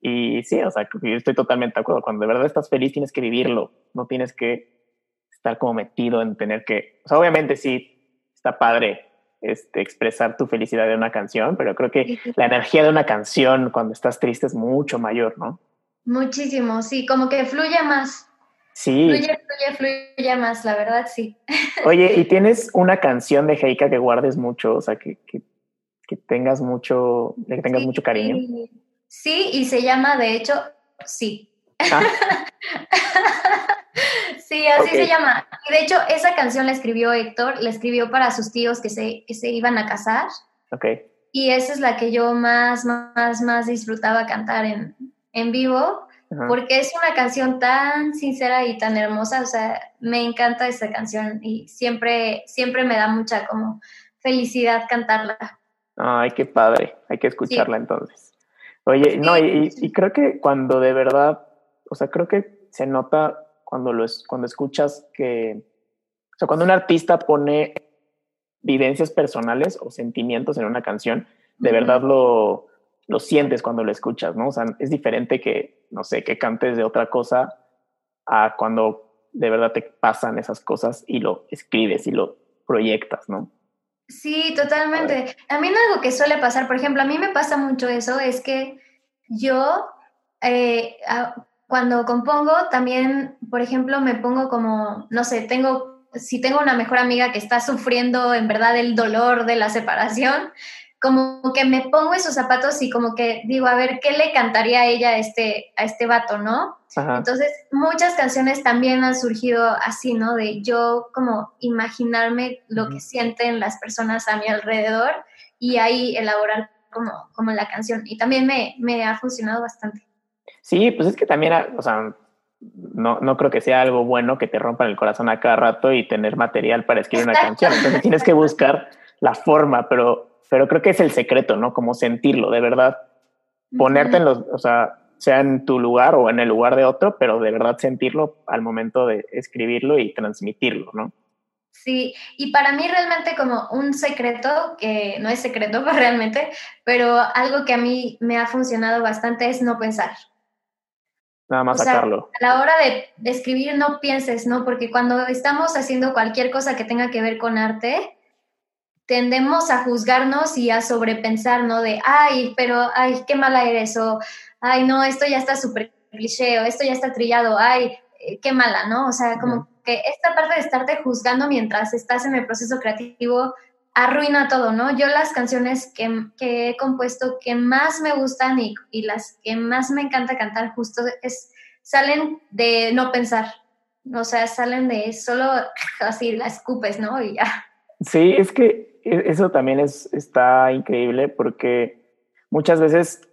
Y sí, o sea, yo estoy totalmente de acuerdo, cuando de verdad estás feliz tienes que vivirlo, no tienes que estar como metido en tener que, o sea, obviamente sí, está padre este, expresar tu felicidad de una canción, pero creo que la energía de una canción cuando estás triste es mucho mayor, ¿no? Muchísimo, sí, como que fluye más. Sí. Fluye, fluye, fluye más, la verdad, sí. Oye, ¿y tienes una canción de Heika que guardes mucho? O sea, que, que, que tengas mucho, que tengas mucho cariño. Sí, y se llama, de hecho, Sí. Ah. sí, así se llama. Y de hecho, esa canción la escribió Héctor, la escribió para sus tíos que se, que se iban a casar. Ok. Y esa es la que yo más, más, más disfrutaba cantar en, en vivo, porque es una canción tan sincera y tan hermosa. O sea, me encanta esa canción y siempre, siempre me da mucha como felicidad cantarla. Ay, qué padre. Hay que escucharla entonces. Oye, no, y, creo que cuando de verdad, o sea, creo que se nota cuando, lo es, cuando escuchas que, o sea, cuando un artista pone vivencias personales o sentimientos en una canción, de verdad lo, lo sientes cuando lo escuchas, ¿no? O sea, es diferente que, no sé, que cantes de otra cosa a cuando de verdad te pasan esas cosas y lo escribes y lo proyectas, ¿no? Sí, totalmente. A mí algo que suele pasar, por ejemplo, a mí me pasa mucho eso, es que yo eh, cuando compongo también, por ejemplo, me pongo como, no sé, tengo, si tengo una mejor amiga que está sufriendo en verdad el dolor de la separación, como que me pongo esos zapatos y como que digo, a ver, ¿qué le cantaría a ella a este, a este vato, no? Entonces, muchas canciones también han surgido así, ¿no? De yo como imaginarme lo que sienten las personas a mi alrededor y ahí elaborar como, como la canción. Y también me, me ha funcionado bastante. Sí, pues es que también, o sea, no, no creo que sea algo bueno que te rompan el corazón a cada rato y tener material para escribir una canción. Entonces tienes que buscar la forma, pero, pero creo que es el secreto, ¿no? Como sentirlo, de verdad. Ponerte en los, o sea, sea en tu lugar o en el lugar de otro, pero de verdad sentirlo al momento de escribirlo y transmitirlo, ¿no? Sí, y para mí realmente como un secreto, que no es secreto realmente, pero algo que a mí me ha funcionado bastante es no pensar. Nada más sacarlo. a la hora de, escribir no pienses, ¿no? Porque cuando estamos haciendo cualquier cosa que tenga que ver con arte, tendemos a juzgarnos y a sobrepensar, ¿no? De, ay, pero, ay, qué mala eres, o ay, no, esto ya está súper cliché, o esto ya está trillado, ay, eh, qué mala, ¿no? O sea, como que esta parte de estarte juzgando mientras estás en el proceso creativo arruina todo, ¿no? Yo las canciones que, he compuesto que más me gustan y, y, las que más me encanta cantar justo es, salen de no pensar, o sea, salen de solo así la escupes, ¿no? Y ya. Sí, es que e, eso también es, está increíble porque muchas veces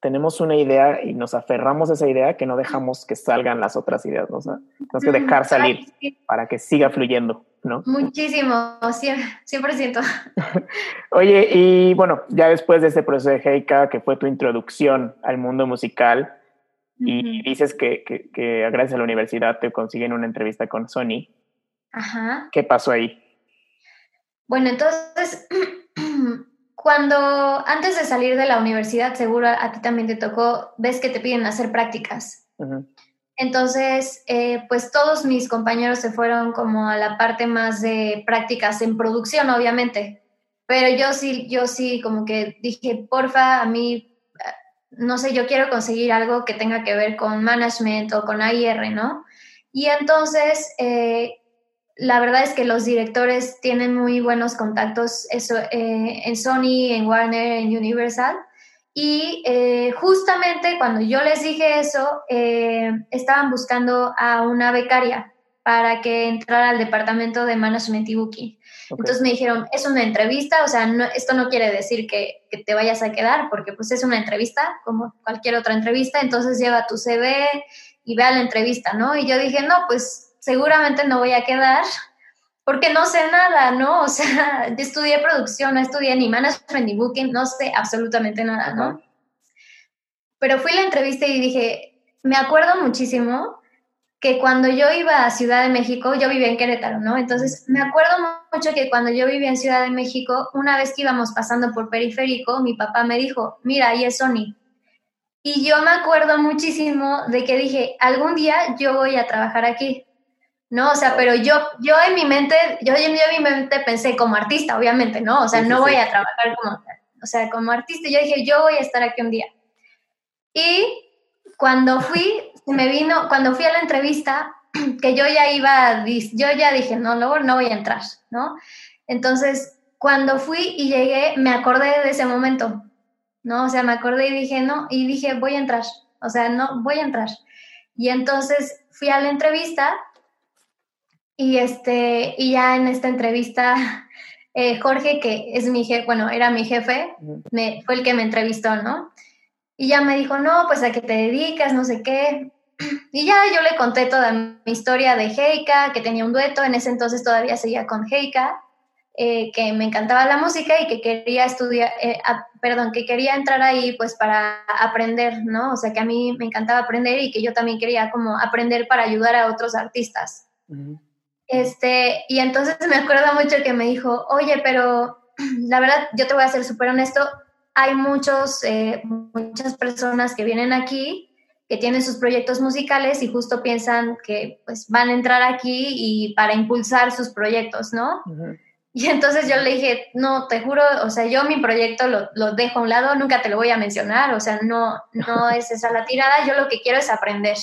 tenemos una idea y nos aferramos a esa idea que no dejamos que salgan las otras ideas, ¿no? O sea, tenemos que dejar salir para que siga fluyendo, ¿no? Muchísimo, 100%. Oye, y bueno, ya después de ese proceso de Heika, que fue tu introducción al mundo musical, y dices que, que, que, gracias a la universidad te consiguen una entrevista con Sony. Ajá. ¿Qué pasó ahí? Bueno, entonces Cuando antes de salir de la universidad, seguro a ti también te tocó, ves que te piden hacer prácticas. Entonces, eh, pues todos mis compañeros se fueron como a la parte más de prácticas en producción, obviamente. Pero yo sí, yo sí como que dije, porfa, a mí, no sé, yo quiero conseguir algo que tenga que ver con management o con AIR, ¿no? Y entonces, eh, la verdad es que los directores tienen muy buenos contactos eso, eh, en Sony, en Warner, en Universal. Y eh, justamente cuando yo les dije eso, eh, estaban buscando a una becaria para que entrara al departamento de management y booking. Entonces me dijeron, es una entrevista, o sea, no, esto no quiere decir que, que, te vayas a quedar, porque pues es una entrevista, como cualquier otra entrevista, entonces lleva tu CV y ve a la entrevista, ¿no? Y yo dije, no, pues seguramente no voy a quedar porque no sé nada, ¿no? O sea, yo estudié producción, no estudié ni management ni booking, no sé absolutamente nada, ¿no? Pero fui a la entrevista y dije, me acuerdo muchísimo que cuando yo iba a Ciudad de México, yo vivía en Querétaro, ¿no? Entonces, me acuerdo mucho que cuando yo vivía en Ciudad de México, una vez que íbamos pasando por periférico, mi papá me dijo, mira, ahí es Sony. Y yo me acuerdo muchísimo de que dije, algún día yo voy a trabajar aquí ¿no? O sea, pero yo, yo en mi mente, yo, en mi mente pensé como artista, obviamente, ¿no? O sea, no voy a trabajar como, o sea, como artista. Yo dije, yo voy a estar aquí un día. Y cuando fui, me vino, cuando fui a la entrevista, que yo ya iba, yo ya dije, no, no, no voy a entrar, ¿no? Entonces, cuando fui y llegué, me acordé de ese momento, ¿no? O sea, me acordé y dije, no, y dije, voy a entrar, o sea, no, voy a entrar. Y entonces fui a la entrevista y, este, y ya en esta entrevista, eh, Jorge, que es mi jefe, bueno, era mi jefe, me, fue el que me entrevistó, ¿no? Y ya me dijo, no, pues a qué te dedicas, no sé qué. Y ya yo le conté toda mi historia de Heika, que tenía un dueto, en ese entonces todavía seguía con Heika, eh, que me encantaba la música y que quería estudiar, eh, perdón, que quería entrar ahí pues para aprender, ¿no? O sea, que a mí me encantaba aprender y que yo también quería como aprender para ayudar a otros artistas. Este, y entonces me acuerdo mucho que me dijo, oye, pero la verdad, yo te voy a ser súper honesto, hay muchos, eh, muchas personas que vienen aquí que tienen sus proyectos musicales y justo piensan que pues van a entrar aquí y para impulsar sus proyectos, ¿no? Y entonces yo le dije, no, te juro, o sea, yo mi proyecto lo, lo, dejo a un lado, nunca te lo voy a mencionar, o sea, no, no es esa la tirada, yo lo que quiero es aprender.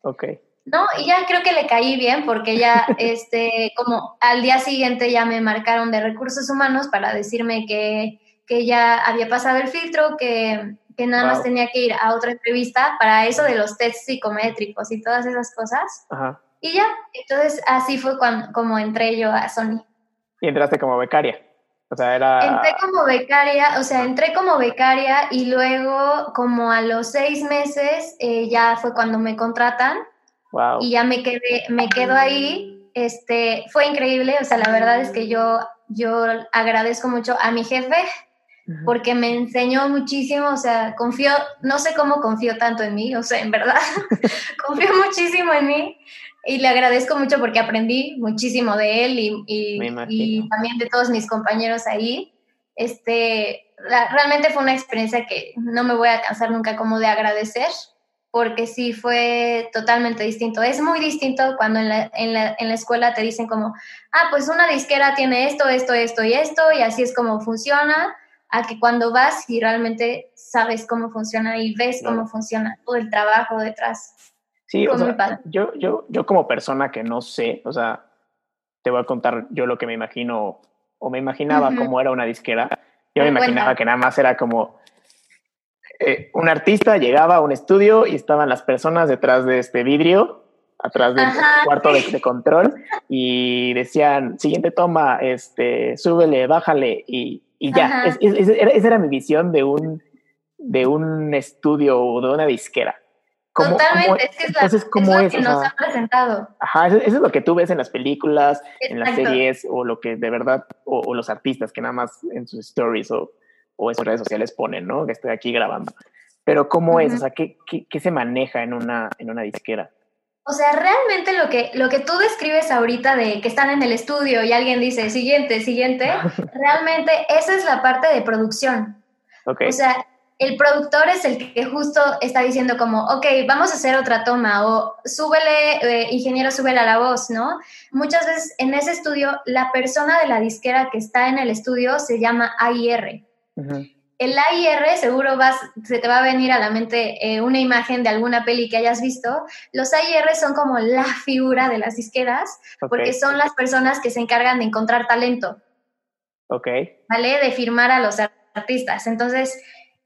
Ok. No, y ya creo que le caí bien porque ya, este, como al día siguiente ya me marcaron de recursos humanos para decirme que, que ya había pasado el filtro, que que nada más tenía que ir a otra entrevista para eso de los tests psicométricos y todas esas cosas. Y ya, entonces así fue cuando, como entré yo a Sony. Y entraste como becaria. O sea, era... Entré como becaria, o sea, entré como becaria y luego como a los seis meses eh, ya fue cuando me contratan. Wow. Y ya me quedé, me quedo ahí. Este, fue increíble, o sea, la verdad es que yo, yo agradezco mucho a mi jefe, porque me enseñó muchísimo, o sea, confío, no sé cómo confío tanto en mí, o sea, en verdad, confío muchísimo en mí y le agradezco mucho porque aprendí muchísimo de él y, y, también de todos mis compañeros ahí. Este, realmente fue una experiencia que no me voy a cansar nunca como de agradecer, porque sí fue totalmente distinto. Es muy distinto cuando en la, en la, en la escuela te dicen como, ah, pues una disquera tiene esto, esto, esto y esto, y así es como funciona a que cuando vas y realmente sabes cómo funciona y ves cómo funciona todo el trabajo detrás. Sí, o sea, yo, yo, yo como persona que no sé, o sea, te voy a contar yo lo que me imagino o me imaginaba cómo era una disquera. Yo me imaginaba que nada más era como eh, un artista llegaba a un estudio y estaban las personas detrás de este vidrio, atrás del cuarto de, de, control y decían, siguiente toma, este, súbele, bájale y y ya, esa era mi visión de un, de un estudio o de una disquera. Totalmente, es que es, entonces, ¿cómo es, lo que nos han presentado. Ajá, eso, es lo que tú ves en las películas, en las series, o lo que de verdad, o, los artistas que nada más en sus stories o, o en sus redes sociales ponen, ¿no? Que estoy aquí grabando. Pero ¿cómo es? O sea, ¿qué, ¿qué, qué, se maneja en una, en una disquera? O sea, realmente lo que, lo que tú describes ahorita de que están en el estudio y alguien dice siguiente, siguiente, realmente esa es la parte de producción. O sea, el productor es el que justo está diciendo como, ok, vamos a hacer otra toma o súbele, eh, ingeniero, súbele a la voz, ¿no? Muchas veces en ese estudio, la persona de la disquera que está en el estudio se llama AIR el AIR seguro vas, se te va a venir a la mente eh, una imagen de alguna peli que hayas visto. Los AIR son como la figura de las disqueras porque son las personas que se encargan de encontrar talento. Ok. ¿Vale? De firmar a los artistas. Entonces,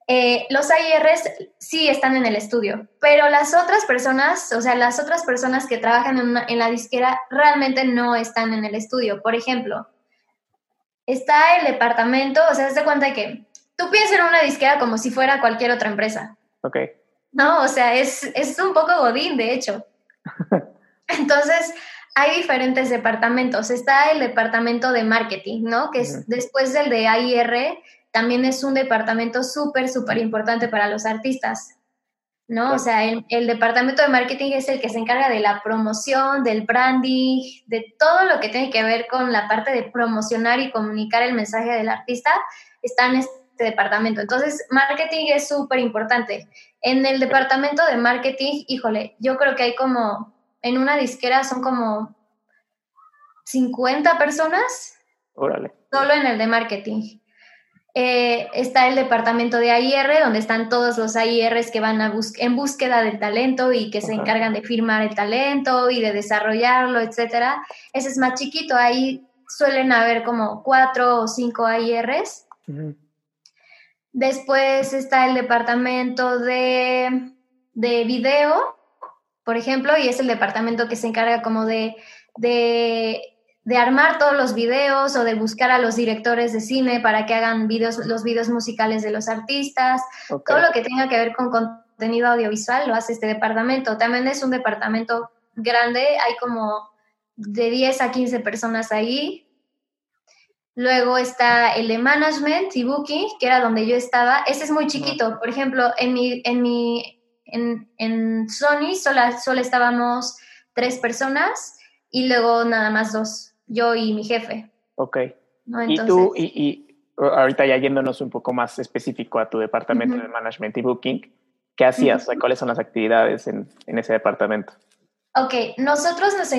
eh, los AIRs sí están en el estudio, pero las otras personas, o sea, las otras personas que trabajan en, en la disquera realmente no están en el estudio. Por ejemplo, está el departamento, o sea, se cuenta que tú piensas en una disquera como si fuera cualquier otra empresa. Ok. No, o sea, es, es un poco godín, de hecho. Entonces, hay diferentes departamentos. Está el departamento de marketing, ¿no? Que es después del de AIR, también es un departamento súper, súper importante para los artistas, ¿no? O sea, el, el, departamento de marketing es el que se encarga de la promoción, del branding, de todo lo que tiene que ver con la parte de promocionar y comunicar el mensaje del artista. Están este departamento. Entonces, marketing es súper importante. En el departamento de marketing, híjole, yo creo que hay como, en una disquera son como 50 personas. Órale. Solo en el de marketing. Eh, está el departamento de AIR, donde están todos los AIRs que van a en búsqueda del talento y que se encargan de firmar el talento y de desarrollarlo, etcétera. Ese es más chiquito, ahí suelen haber como cuatro o cinco AIRs. Después está el departamento de, de, video, por ejemplo, y es el departamento que se encarga como de, de de armar todos los videos o de buscar a los directores de cine para que hagan videos, los videos musicales de los artistas, todo lo que tenga que ver con contenido audiovisual lo hace este departamento. También es un departamento grande, hay como de 10 a 15 personas ahí. Luego está el de management y booking, que era donde yo estaba. Ese es muy chiquito. Por ejemplo, en mi, en mi, en, en Sony solo, solo estábamos tres personas y luego nada más dos yo y mi jefe. Ok. y tú, y, ahorita ya yéndonos un poco más específico a tu departamento de management y booking, ¿qué hacías? ¿Cuáles son las actividades en, en ese departamento? Ok, nosotros nos,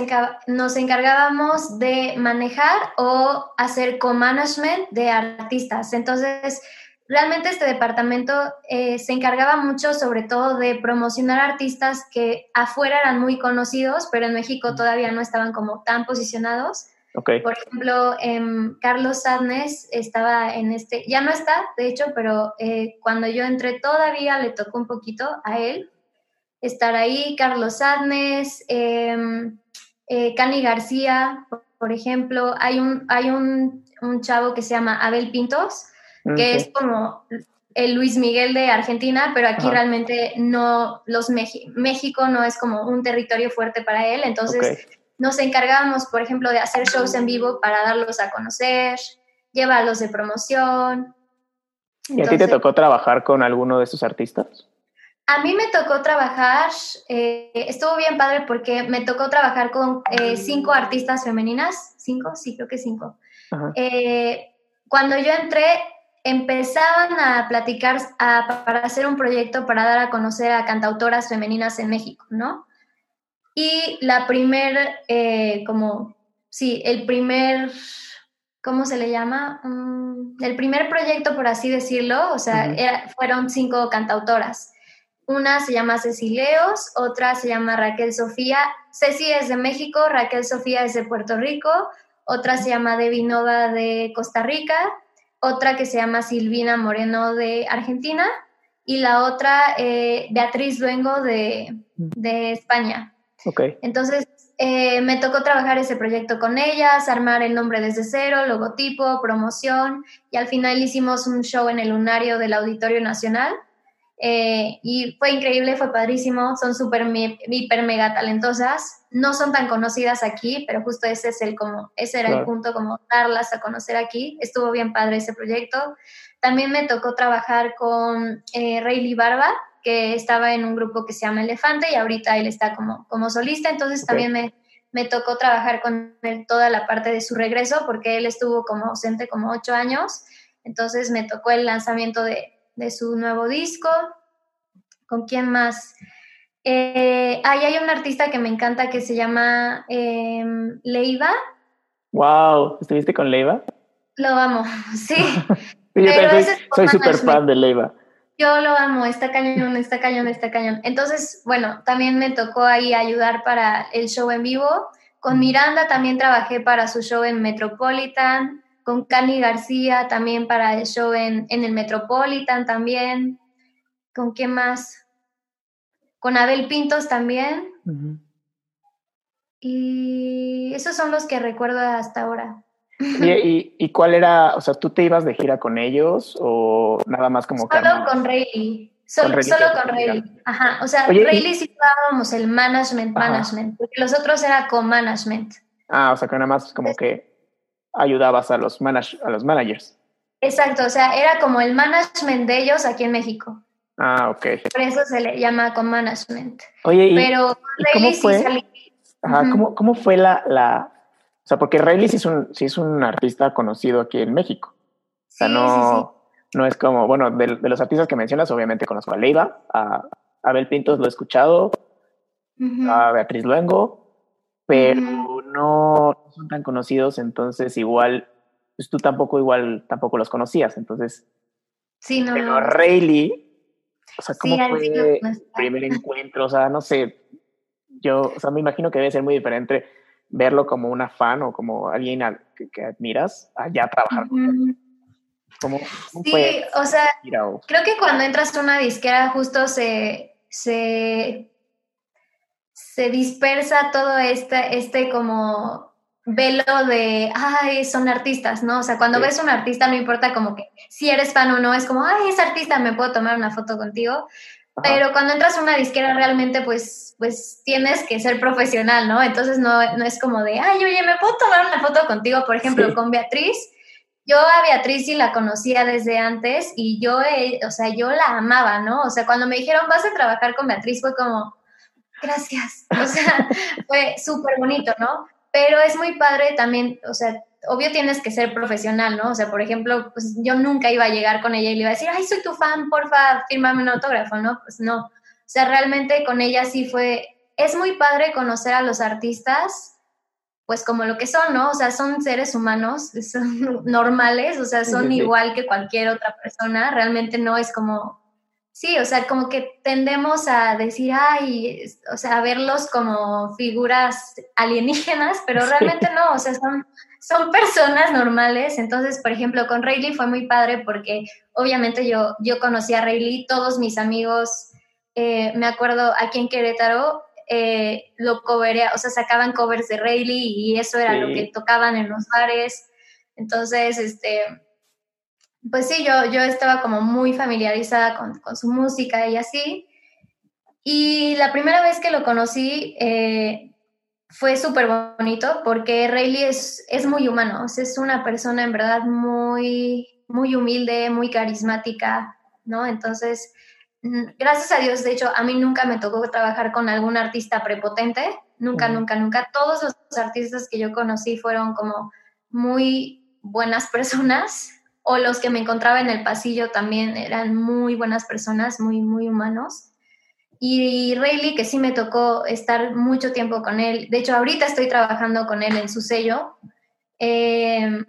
nos, encargábamos de manejar o hacer co-management de artistas. Entonces, realmente este departamento eh, se encargaba mucho sobre todo de promocionar artistas que afuera eran muy conocidos, pero en México todavía no estaban como tan posicionados. Por ejemplo, em, Carlos Sadness estaba en este, ya no está, de hecho, pero eh, cuando yo entré todavía le tocó un poquito a él estar ahí. Carlos Sadness, em, eh, Cani García, por, ejemplo, hay un, hay un, un, chavo que se llama Abel Pintos, mm, que es como el Luis Miguel de Argentina, pero aquí realmente no, los México no es como un territorio fuerte para él, entonces nos encargábamos, por ejemplo, de hacer shows en vivo para darlos a conocer, llevarlos de promoción. ¿Y a ti te tocó trabajar con alguno de esos artistas? A mí me tocó trabajar, eh, estuvo bien padre porque me tocó trabajar con eh, cinco artistas femeninas, cinco, sí, creo que cinco. Eh, cuando yo entré, empezaban a platicar para hacer un proyecto para dar a conocer a cantautoras femeninas en México, ¿no? Y la primer, eh, como, sí, el primer, ¿cómo se le llama? Mm, el primer proyecto, por así decirlo, o sea, fueron cinco cantautoras. Una se llama Cecileos, otra se llama Raquel Sofía. Ceci es de México, Raquel Sofía es de Puerto Rico, otra se llama Devinova de Costa Rica, otra que se llama Silvina Moreno de Argentina y la otra eh, Beatriz Luengo de, de España. Entonces, eh, me tocó trabajar ese proyecto con ellas, armar el nombre desde cero, logotipo, promoción, y al final hicimos un show en el lunario del Auditorio Nacional. Eh, y fue increíble, fue padrísimo, son súper, hiper, mega talentosas. No son tan conocidas aquí, pero justo ese es el como, ese era el punto, como darlas a conocer aquí. Estuvo bien padre ese proyecto. También me tocó trabajar con eh, Rayleigh Barba, que estaba en un grupo que se llama Elefante y ahorita él está como, como solista, entonces también me, me tocó trabajar con él toda la parte de su regreso porque él estuvo como ausente como ocho años, entonces me tocó el lanzamiento de, de su nuevo disco. ¿Con quién más? Eh, ahí hay un artista que me encanta que se llama em, Leiva. Wow, ¿estuviste con Leiva? Lo amo, sí. soy súper fan de Leiva. Yo lo amo, está cañón, está cañón, está cañón. Entonces, bueno, también me tocó ahí ayudar para el show en vivo. Con Miranda también trabajé para su show en Metropolitan. Con Cani García también para el show en, el Metropolitan también. ¿Con qué más? Con Abel Pintos también. Y esos son los que recuerdo hasta ahora. ¿Y, cuál era, o sea, tú te ibas de gira con ellos o nada más como Solo con Rayleigh. Solo con, Rayleigh. Ajá. O sea, Rayleigh sí dábamos el management, management, porque los otros era con management. Ah, o sea, que nada más como que ayudabas a los, a los managers. Exacto, o sea, era como el management de ellos aquí en México. Ah, ok. Por eso se le llama con management. Oye, y, Pero ¿y cómo fue? Ajá, ¿cómo, ¿cómo, fue la, la, o sea, porque Rayleigh sí es un, sí es un artista conocido aquí en México. O sea, no, no es como, bueno, de, los artistas que mencionas, obviamente conozco a Leiva, a Abel Pintos lo he escuchado, a Beatriz Luengo, pero no son tan conocidos, entonces igual, pues tú tampoco igual, tampoco los conocías, entonces. Sí, no. Pero Rayleigh, o sea, ¿cómo fue el primer encuentro? O sea, no sé, yo, o sea, me imagino que debe ser muy diferente verlo como una fan o como alguien que, admiras, allá trabajar con él. ¿Cómo, sí, o sea, creo que cuando entras a una disquera justo se, se, se dispersa todo este, este como velo de, ay, son artistas, ¿no? O sea, cuando ves un artista no importa como que si eres fan o no, es como, ay, es artista, me puedo tomar una foto contigo. Pero cuando entras a una disquera realmente pues, pues tienes que ser profesional, ¿no? Entonces no, no es como de, ay, oye, ¿me puedo tomar una foto contigo? Por ejemplo, con Beatriz. Yo a Beatriz sí la conocía desde antes y yo, eh, o sea, yo la amaba, ¿no? O sea, cuando me dijeron, vas a trabajar con Beatriz, fue como, gracias. O sea, fue súper bonito, ¿no? Pero es muy padre también, o sea, obvio tienes que ser profesional, ¿no? O sea, por ejemplo, pues yo nunca iba a llegar con ella y le iba a decir, ay, soy tu fan, porfa, fírmame un autógrafo, ¿no? Pues no. O sea, realmente con ella sí fue, es muy padre conocer a los artistas, pues como lo que son, ¿no? O sea, son seres humanos, son normales, o sea, son igual que cualquier otra persona, realmente no es como, sí, o sea, como que tendemos a decir, ay, o sea, a verlos como figuras alienígenas, pero realmente no, o sea, son son personas normales. Entonces, por ejemplo, con Rayleigh fue muy padre porque obviamente yo, yo conocí a Rayleigh, todos mis amigos, eh, me acuerdo aquí en Querétaro, eh, lo covería, o sea, sacaban covers de Rayleigh y eso era lo que tocaban en los bares. Entonces, este, pues sí, yo, yo estaba como muy familiarizada con, con su música y así. Y la primera vez que lo conocí, eh, fue súper bonito porque Rayleigh es, es muy humano, es una persona en verdad muy, muy humilde, muy carismática, ¿no? Entonces, gracias a Dios, de hecho, a mí nunca me tocó trabajar con algún artista prepotente, nunca, nunca, nunca. Todos los artistas que yo conocí fueron como muy buenas personas o los que me encontraba en el pasillo también eran muy buenas personas, muy, muy humanos. Y Rayleigh, que sí me tocó estar mucho tiempo con él, de hecho ahorita estoy trabajando con él en su sello, eh,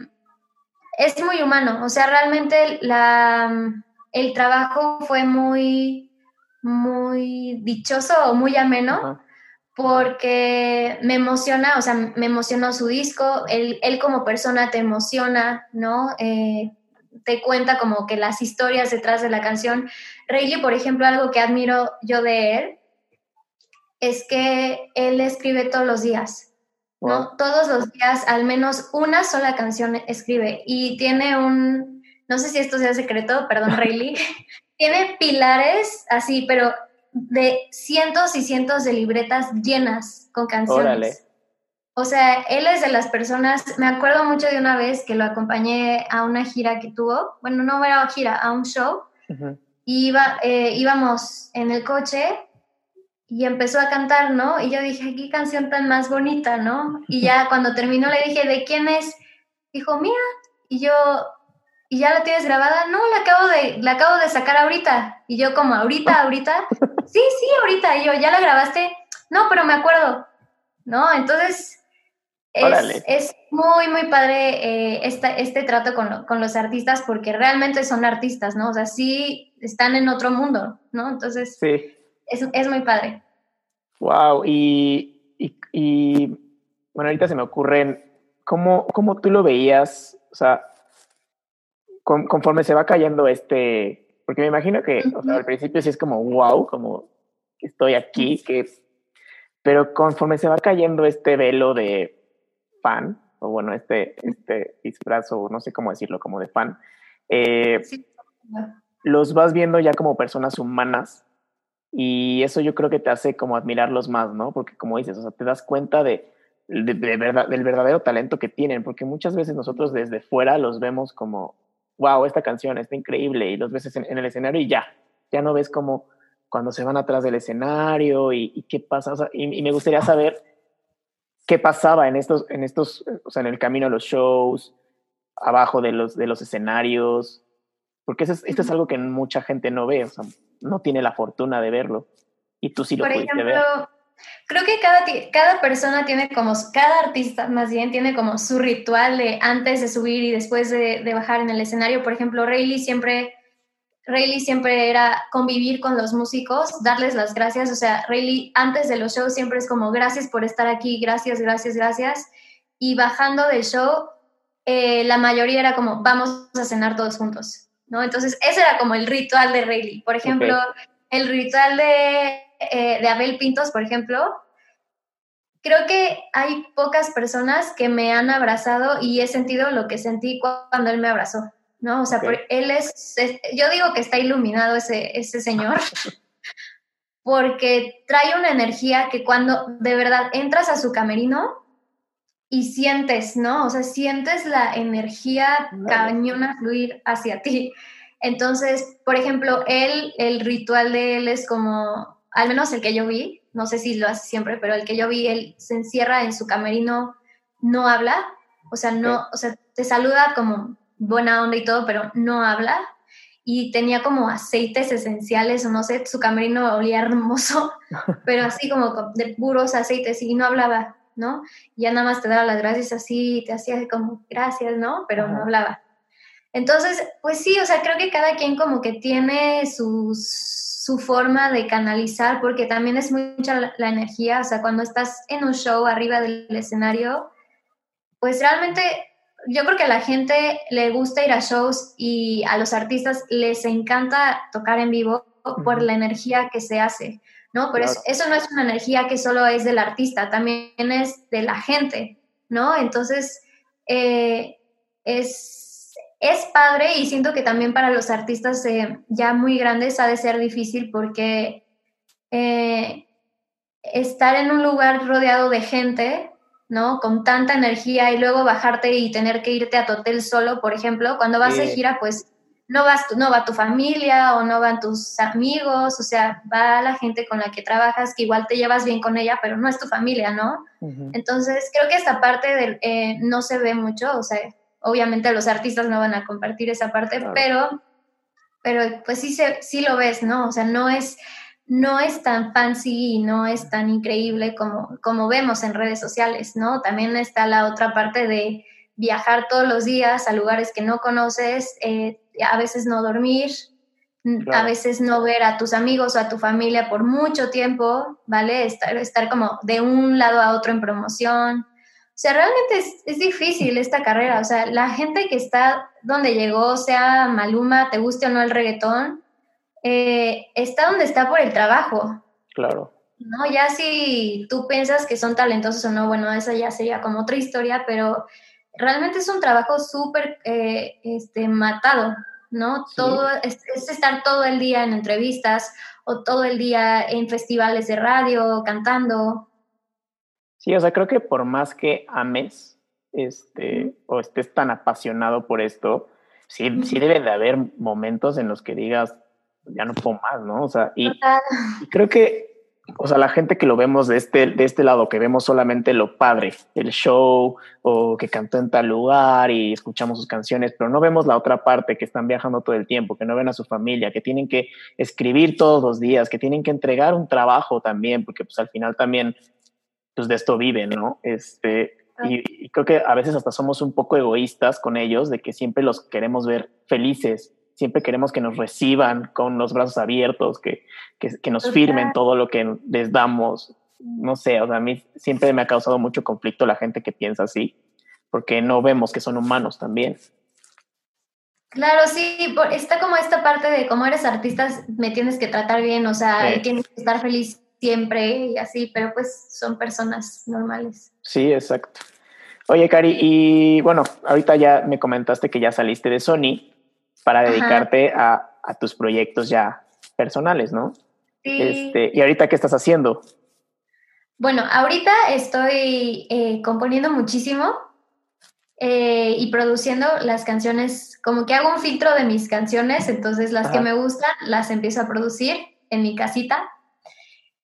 es muy humano, o sea, realmente la, el trabajo fue muy, muy dichoso o muy ameno. Porque me emociona, o sea, me emocionó su disco, él, él como persona te emociona, ¿no? Eh, te cuenta como que las historias detrás de la canción. Rayleigh, por ejemplo, algo que admiro yo de él es que él escribe todos los días, ¿no? Todos los días, al menos una sola canción escribe y tiene un, no sé si esto sea secreto, perdón, Rayleigh, tiene pilares así, pero de cientos y cientos de libretas llenas con canciones. O sea, él es de las personas, me acuerdo mucho de una vez que lo acompañé a una gira que tuvo, bueno, no era gira, a un show, y iba, eh, íbamos en el coche y empezó a cantar, ¿no? Y yo dije, qué canción tan más bonita, ¿no? Y ya cuando terminó le dije, ¿de quién es? Dijo, mira, y yo, ¿y ya la tienes grabada? No, la acabo de, la acabo de sacar ahorita. Y yo como, ¿ahorita, ahorita? sí, sí, ahorita. Y yo, ¿ya la grabaste? No, pero me acuerdo, ¿no? Entonces es, muy, muy padre eh, este trato con, los artistas porque realmente son artistas, ¿no? O sea, sí están en otro mundo, ¿no? Entonces, sí. es, muy padre. Wow, y, y, bueno, ahorita se me ocurren, ¿cómo, cómo tú lo veías? O sea, conforme se va cayendo este, porque me imagino que al principio sí es como, wow, como estoy aquí, que, pero conforme se va cayendo este velo de fan, o bueno, este, este disfraz, o no sé cómo decirlo, como de fan, eh, los vas viendo ya como personas humanas y eso yo creo que te hace como admirarlos más, ¿no? Porque como dices, o sea, te das cuenta de, de, verdad, del verdadero talento que tienen, porque muchas veces nosotros desde fuera los vemos como, wow, esta canción está increíble, y los ves en, el escenario y ya, ya no ves como cuando se van atrás del escenario y, qué pasa, y, me gustaría saber qué pasaba en estos, en estos, o sea, en el camino a los shows, abajo de los, de los escenarios, porque esto es, algo que mucha gente no ve, o sea, no tiene la fortuna de verlo. Y tú sí lo Por pudiste ejemplo, Creo que cada, cada persona tiene como, cada artista más bien tiene como su ritual de antes de subir y después de, de bajar en el escenario. Por ejemplo, Rayleigh siempre, Rayleigh siempre era convivir con los músicos, darles las gracias. O sea, Rayleigh antes de los shows siempre es como gracias por estar aquí, gracias, gracias, gracias. Y bajando del show, eh, la mayoría era como vamos a cenar todos juntos, ¿no? Entonces, ese era como el ritual de Rayleigh. Por ejemplo, el ritual de eh, de Abel Pintos, por ejemplo, creo que hay pocas personas que me han abrazado y he sentido lo que sentí cuando él me abrazó, ¿no? O sea, él es, yo digo que está iluminado ese, ese señor, porque trae una energía que cuando de verdad entras a su camerino y sientes, ¿no? O sea, sientes la energía cañona fluir hacia ti. Entonces, por ejemplo, él, el ritual de él es como al menos el que yo vi, no sé si lo hace siempre, pero el que yo vi, él se encierra en su camerino, no habla, o sea, no, o sea, te saluda como buena onda y todo, pero no habla. Y tenía como aceites esenciales, o no sé, su camerino olía hermoso, pero así como de puros aceites y no hablaba, ¿no? Ya nada más te daba las gracias así, te hacía como gracias, ¿no? Pero no hablaba. Entonces, pues sí, o sea, creo que cada quien como que tiene sus su forma de canalizar, porque también es mucha la, energía, o sea, cuando estás en un show arriba del escenario, pues realmente yo creo que a la gente le gusta ir a shows y a los artistas les encanta tocar en vivo por la energía que se hace, ¿no? Pero eso, eso, no es una energía que solo es del artista, también es de la gente, ¿no? Entonces, eh, es es padre y siento que también para los artistas eh, ya muy grandes ha de ser difícil porque eh, estar en un lugar rodeado de gente, ¿no? Con tanta energía y luego bajarte y tener que irte a tu hotel solo, por ejemplo, cuando vas de gira, pues no, vas, no va tu familia o no van tus amigos, o sea, va la gente con la que trabajas, que igual te llevas bien con ella, pero no es tu familia, ¿no? Entonces, creo que esta parte del, eh, no se ve mucho, o sea, Obviamente los artistas no van a compartir esa parte, pero, pero pues sí, se, sí lo ves, ¿no? O sea, no es, no es tan fancy y no es tan increíble como, como vemos en redes sociales, ¿no? También está la otra parte de viajar todos los días a lugares que no conoces, eh, a veces no dormir, a veces no ver a tus amigos o a tu familia por mucho tiempo, ¿vale? Estar, estar como de un lado a otro en promoción. O sea, realmente es, difícil esta carrera. O sea, la gente que está donde llegó, sea Maluma, te guste o no el reggaetón, eh, está donde está por el trabajo. Claro. No, ya si tú piensas que son talentosos o no, bueno, esa ya sería como otra historia, pero realmente es un trabajo súper eh, este, matado, ¿no? Todo es, estar todo el día en entrevistas o todo el día en festivales de radio, cantando. Sí, o sea, creo que por más que ames este, o estés tan apasionado por esto, sí, sí debe de haber momentos en los que digas, ya no puedo más, ¿no? O sea, y, creo que, o sea, la gente que lo vemos de este, de este lado, que vemos solamente lo padre, el show o que cantó en tal lugar y escuchamos sus canciones, pero no vemos la otra parte, que están viajando todo el tiempo, que no ven a su familia, que tienen que escribir todos los días, que tienen que entregar un trabajo también, porque pues al final también pues de esto viven, ¿no? Este, y, creo que a veces hasta somos un poco egoístas con ellos, de que siempre los queremos ver felices, siempre queremos que nos reciban con los brazos abiertos, que, que, nos firmen todo lo que les damos. No sé, o sea, a mí siempre me ha causado mucho conflicto la gente que piensa así, porque no vemos que son humanos también. Claro, sí, está como esta parte de cómo eres artista, me tienes que tratar bien, o sea, tienes que estar feliz siempre y así, pero pues son personas normales. Sí, exacto. Oye, Cari, y bueno, ahorita ya me comentaste que ya saliste de Sony para dedicarte a, tus proyectos ya personales, ¿no? Sí. Este, ¿Y ahorita qué estás haciendo? Bueno, ahorita estoy eh, componiendo muchísimo eh, y produciendo las canciones, como que hago un filtro de mis canciones, entonces las que me gustan las empiezo a producir en mi casita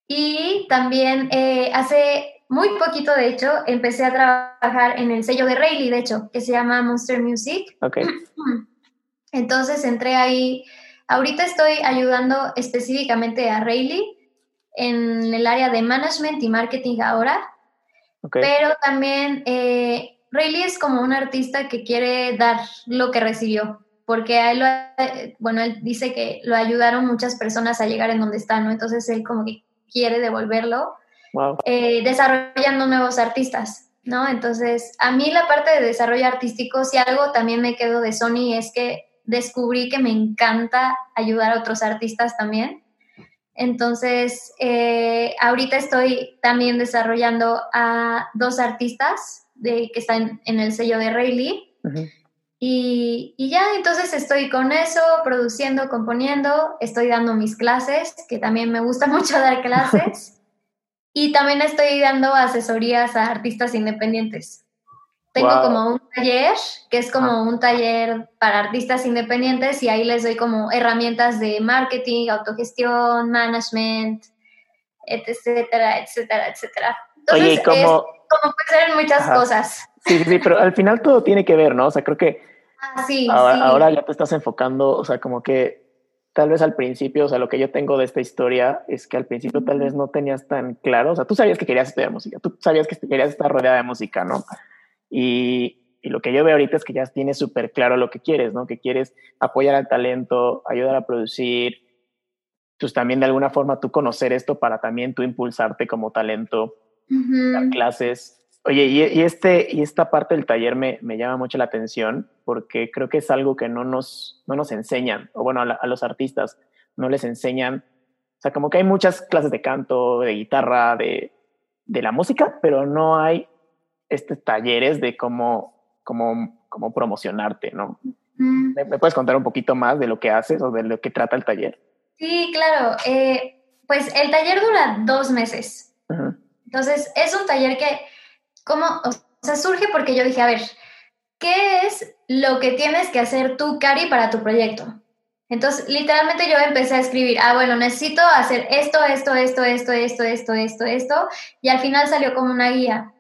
y también eh, hace muy poquito, de hecho, empecé a trabajar en el sello de Rayleigh, de hecho, que se llama Monster Music. Ok. Entonces entré ahí. Ahorita estoy ayudando específicamente a Rayleigh en el área de management y marketing ahora, pero también eh, Rayleigh es como un artista que quiere dar lo que recibió, porque a él, lo, bueno, él dice que lo ayudaron muchas personas a llegar en donde está, ¿no? Entonces él como que quiere devolverlo, eh, desarrollando nuevos artistas, ¿no? Entonces, a mí la parte de desarrollo artístico, si algo también me quedo de Sony es que descubrí que me encanta ayudar a otros artistas también. Entonces, eh, ahorita estoy también desarrollando a dos artistas de, que están en el sello de Rayleigh. y, y, ya, entonces estoy con eso, produciendo, componiendo, estoy dando mis clases, que también me gusta mucho dar clases. y también estoy dando asesorías a artistas independientes. Tengo como un taller, que es como un taller para artistas independientes y ahí les doy como herramientas de marketing, autogestión, management, etcétera, etcétera, etcétera. Entonces, Oye, como... como puede ser muchas cosas. Sí, sí, pero al final todo tiene que ver, ¿no? O sea, creo que ah, sí, ahora, sí. ahora ya te estás enfocando, o sea, como que tal vez al principio, o sea, lo que yo tengo de esta historia es que al principio tal vez no tenías tan claro, o sea, tú sabías que querías estudiar música, tú sabías que querías estar rodeada de música, ¿no? Y, lo que yo veo ahorita es que ya tienes súper claro lo que quieres, ¿no? Que quieres apoyar al talento, ayudar a producir, pues también de alguna forma tú conocer esto para también tú impulsarte como talento, dar clases. Oye, y, este, y esta parte del taller me, me, llama mucho la atención porque creo que es algo que no nos, no nos enseñan, o bueno, a, a los artistas no les enseñan. O sea, como que hay muchas clases de canto, de guitarra, de, de la música, pero no hay estos talleres de cómo, cómo, cómo promocionarte, ¿no? ¿Me, puedes contar un poquito más de lo que haces o de lo que trata el taller? Sí, claro. Eh, pues el taller dura dos meses. Entonces, es un taller que, ¿cómo? O sea, surge porque yo dije, a ver, ¿qué es lo que tienes que hacer tú, Cari, para tu proyecto? Entonces, literalmente yo empecé a escribir, ah, bueno, necesito hacer esto, esto, esto, esto, esto, esto, esto, esto, y al final salió como una guía.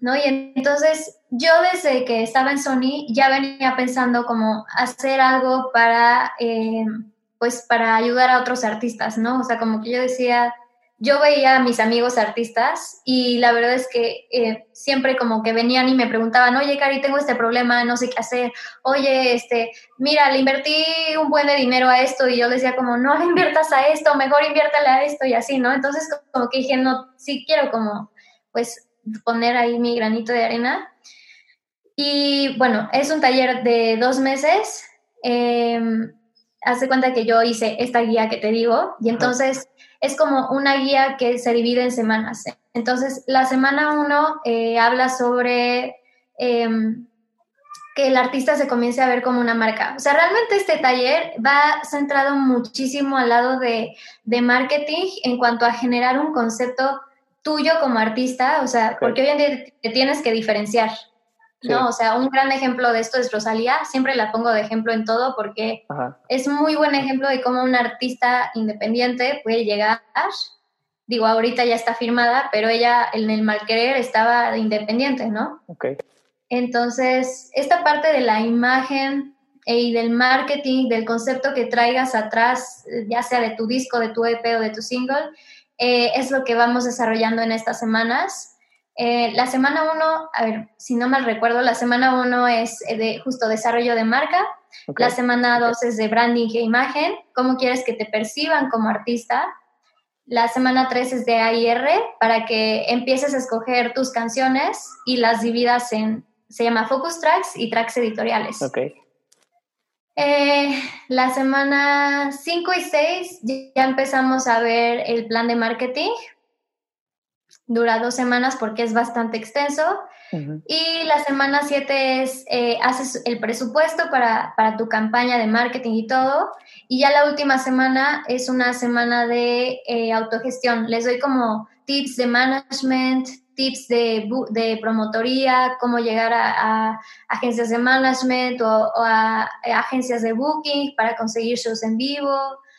¿No? Y entonces yo desde que estaba en Sony ya venía pensando como hacer algo para, eh, pues para ayudar a otros artistas, ¿no? O sea, como que yo decía, yo veía a mis amigos artistas y la verdad es que eh, siempre como que venían y me preguntaban, oye, Cari, tengo este problema, no sé qué hacer, oye, este, mira, le invertí un buen de dinero a esto y yo decía como, no le inviertas a esto, mejor inviértale a esto y así, ¿no? Entonces como que dije, no, sí quiero como, pues poner ahí mi granito de arena. Y bueno, es un taller de dos meses. Eh, hace cuenta que yo hice esta guía que te digo y entonces es como una guía que se divide en semanas. Entonces, la semana uno eh, habla sobre em, que el artista se comience a ver como una marca. O sea, realmente este taller va centrado muchísimo al lado de, de marketing en cuanto a generar un concepto tuyo como artista, o sea, porque hoy en día te tienes que diferenciar, ¿no? O sea, un gran ejemplo de esto es Rosalía, siempre la pongo de ejemplo en todo porque es muy buen ejemplo de cómo un artista independiente puede llegar, digo, ahorita ya está firmada, pero ella en el malquerer estaba independiente, ¿no? Ok. Entonces, esta parte de la imagen y del marketing, del concepto que traigas atrás, ya sea de tu disco, de tu EP o de tu single, eh, es lo que vamos desarrollando en estas semanas. Eh, la semana 1, a ver, si no mal recuerdo, la semana 1 es eh, de justo desarrollo de marca, la semana 2 es de branding e imagen, cómo quieres que te perciban como artista, la semana 3 es de AIR para que empieces a escoger tus canciones y las dividas en, se llama Focus Tracks y Tracks editoriales. Okay. Eh, la semana 5 y 6 ya empezamos a ver el plan de marketing. Dura dos semanas porque es bastante extenso. Y la semana 7 es, eh, haces el presupuesto para, para, tu campaña de marketing y todo. Y ya la última semana es una semana de eh, autogestión. Les doy como tips de management, tips de, de promotoría, cómo llegar a, agencias de management o, a, agencias de booking para conseguir shows en vivo.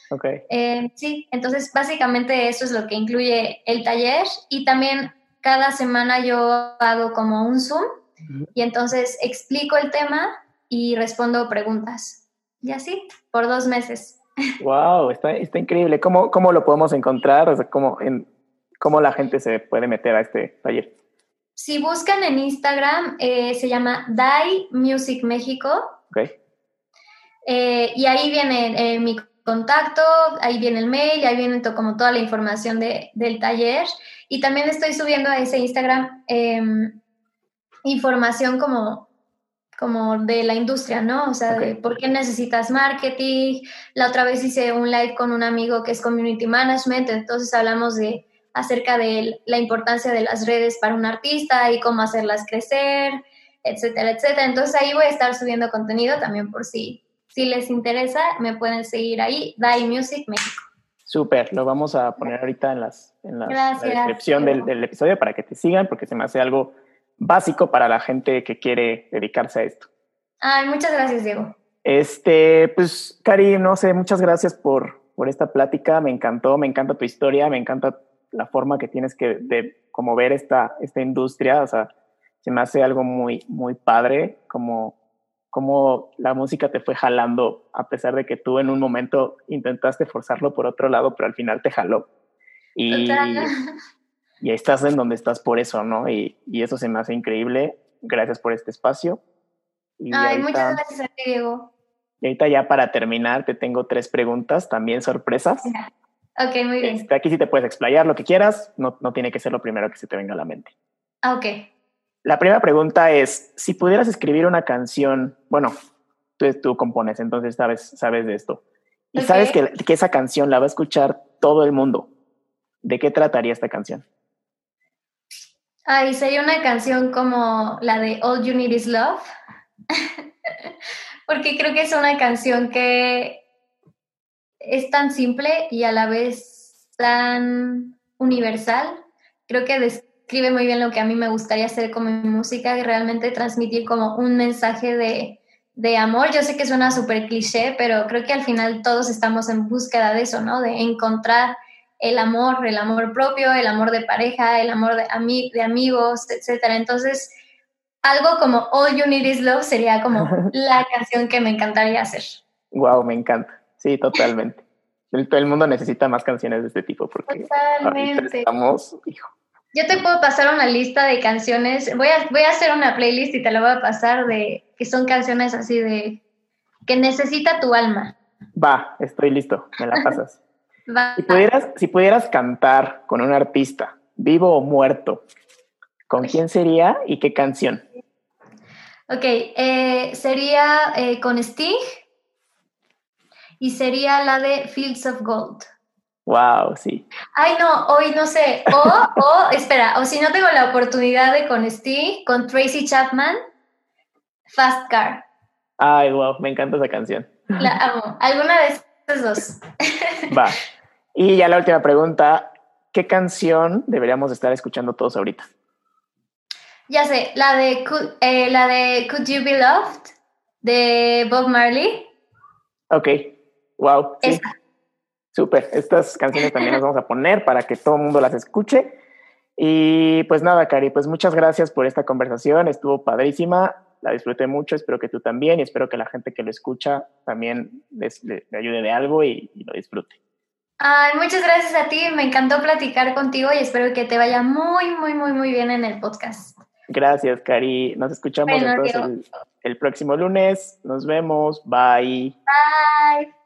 Okay. Eh, sí, entonces básicamente eso es lo que incluye el taller y también cada semana yo hago como un Zoom y entonces explico el tema y respondo preguntas. Y así, por dos meses. Wow, está, está increíble. ¿Cómo, ¿Cómo lo podemos encontrar? O sea, ¿cómo, en, ¿Cómo la gente se puede meter a este taller? Si buscan en Instagram, eh, se llama Dai Music México. Ok. Eh, y ahí viene eh, mi contacto, ahí viene el mail, ahí viene como toda la información de, del taller. Y también estoy subiendo a ese Instagram em, información como, como de la industria, ¿no? O sea, de por qué necesitas marketing. La otra vez hice un live con un amigo que es community management, entonces hablamos de acerca de la importancia de las redes para un artista y cómo hacerlas crecer, etcétera, etcétera. Entonces ahí voy a estar subiendo contenido también por si si les interesa, me pueden seguir ahí, Dai Music México. Súper, lo vamos a poner ahorita en, las, en, la descripción del, episodio para que te sigan, porque se me hace algo básico para la gente que quiere dedicarse a esto. Ay, muchas gracias, Diego. Este, pues, Cari, no sé, muchas gracias por, por esta plática, me encantó, me encanta tu historia, me encanta la forma que tienes que, de como ver esta, esta industria, o sea, se me hace algo muy, muy padre, como cómo la música te fue jalando, a pesar de que tú en un momento intentaste forzarlo por otro lado, pero al final te jaló. Y, y estás en donde estás por eso, ¿no? Y, y, eso se me hace increíble. Gracias por este espacio. Ay, muchas gracias a ti, Diego. Y ahorita ya para terminar, te tengo tres preguntas, también sorpresas. Ok, muy bien. Este, aquí sí te puedes explayar lo que quieras, no, no tiene que ser lo primero que se te venga a la mente. Ah, ok. La primera pregunta es, si pudieras escribir una canción, bueno, tú, tú compones, entonces sabes, sabes de esto, y sabes que, que esa canción la va a escuchar todo el mundo, ¿de qué trataría esta canción? Ay, sería una canción como la de All You Need Is Love, porque creo que es una canción que es tan simple y a la vez tan universal. Creo que escribe muy bien lo que a mí me gustaría hacer como música y realmente transmitir como un mensaje de, de amor. Yo sé que suena súper cliché, pero creo que al final todos estamos en búsqueda de eso, ¿no? De encontrar el amor, el amor propio, el amor de pareja, el amor de, ami de amigos, etcétera. Entonces, algo como All You Need Is Love sería como la canción que me encantaría hacer. Wow, me encanta. Sí, totalmente. Todo el mundo necesita más canciones de este tipo porque totalmente. estamos, hijo, yo te puedo pasar una lista de canciones. Voy a, voy a hacer una playlist y te la voy a pasar de que son canciones así de que necesita tu alma. Va, estoy listo, me la pasas. Si, pudieras, si pudieras cantar con un artista, vivo o muerto, ¿con quién sería y qué canción? Ok, eh, sería eh, con Sting y sería la de Fields of Gold. Wow, sí. Ay, no, hoy no sé. O, o, espera, o si no tengo la oportunidad de con Steve, con Tracy Chapman, Fast Car. Ay, wow, me encanta esa canción. La amo. Alguna de esas dos. Va. Y ya la última pregunta, ¿qué canción deberíamos estar escuchando todos ahorita? Ya sé, la de, eh, la de Could You Be Loved de Bob Marley. Ok, wow. Sí. Súper, estas canciones también las vamos a poner para que todo el mundo las escuche. Y pues nada, Cari, pues muchas gracias por esta conversación, estuvo padrísima, la disfruté mucho, espero que tú también y espero que la gente que lo escucha también les, le, ayude de algo y, lo disfrute. Ay, muchas gracias a ti, me encantó platicar contigo y espero que te vaya muy, muy, muy, muy bien en el podcast. Gracias, Cari. Nos escuchamos entonces el, el próximo lunes. Nos vemos. Bye. Bye.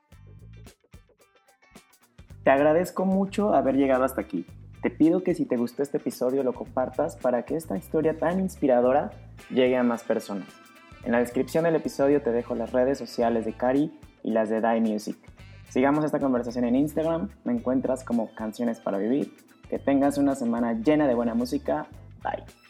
Te agradezco mucho haber llegado hasta aquí. Te pido que si te gustó este episodio lo compartas para que esta historia tan inspiradora llegue a más personas. En la descripción del episodio te dejo las redes sociales de Cari y las de Die Music. Sigamos esta conversación en Instagram, me encuentras como Canciones para Vivir. Que tengas una semana llena de buena música. Bye.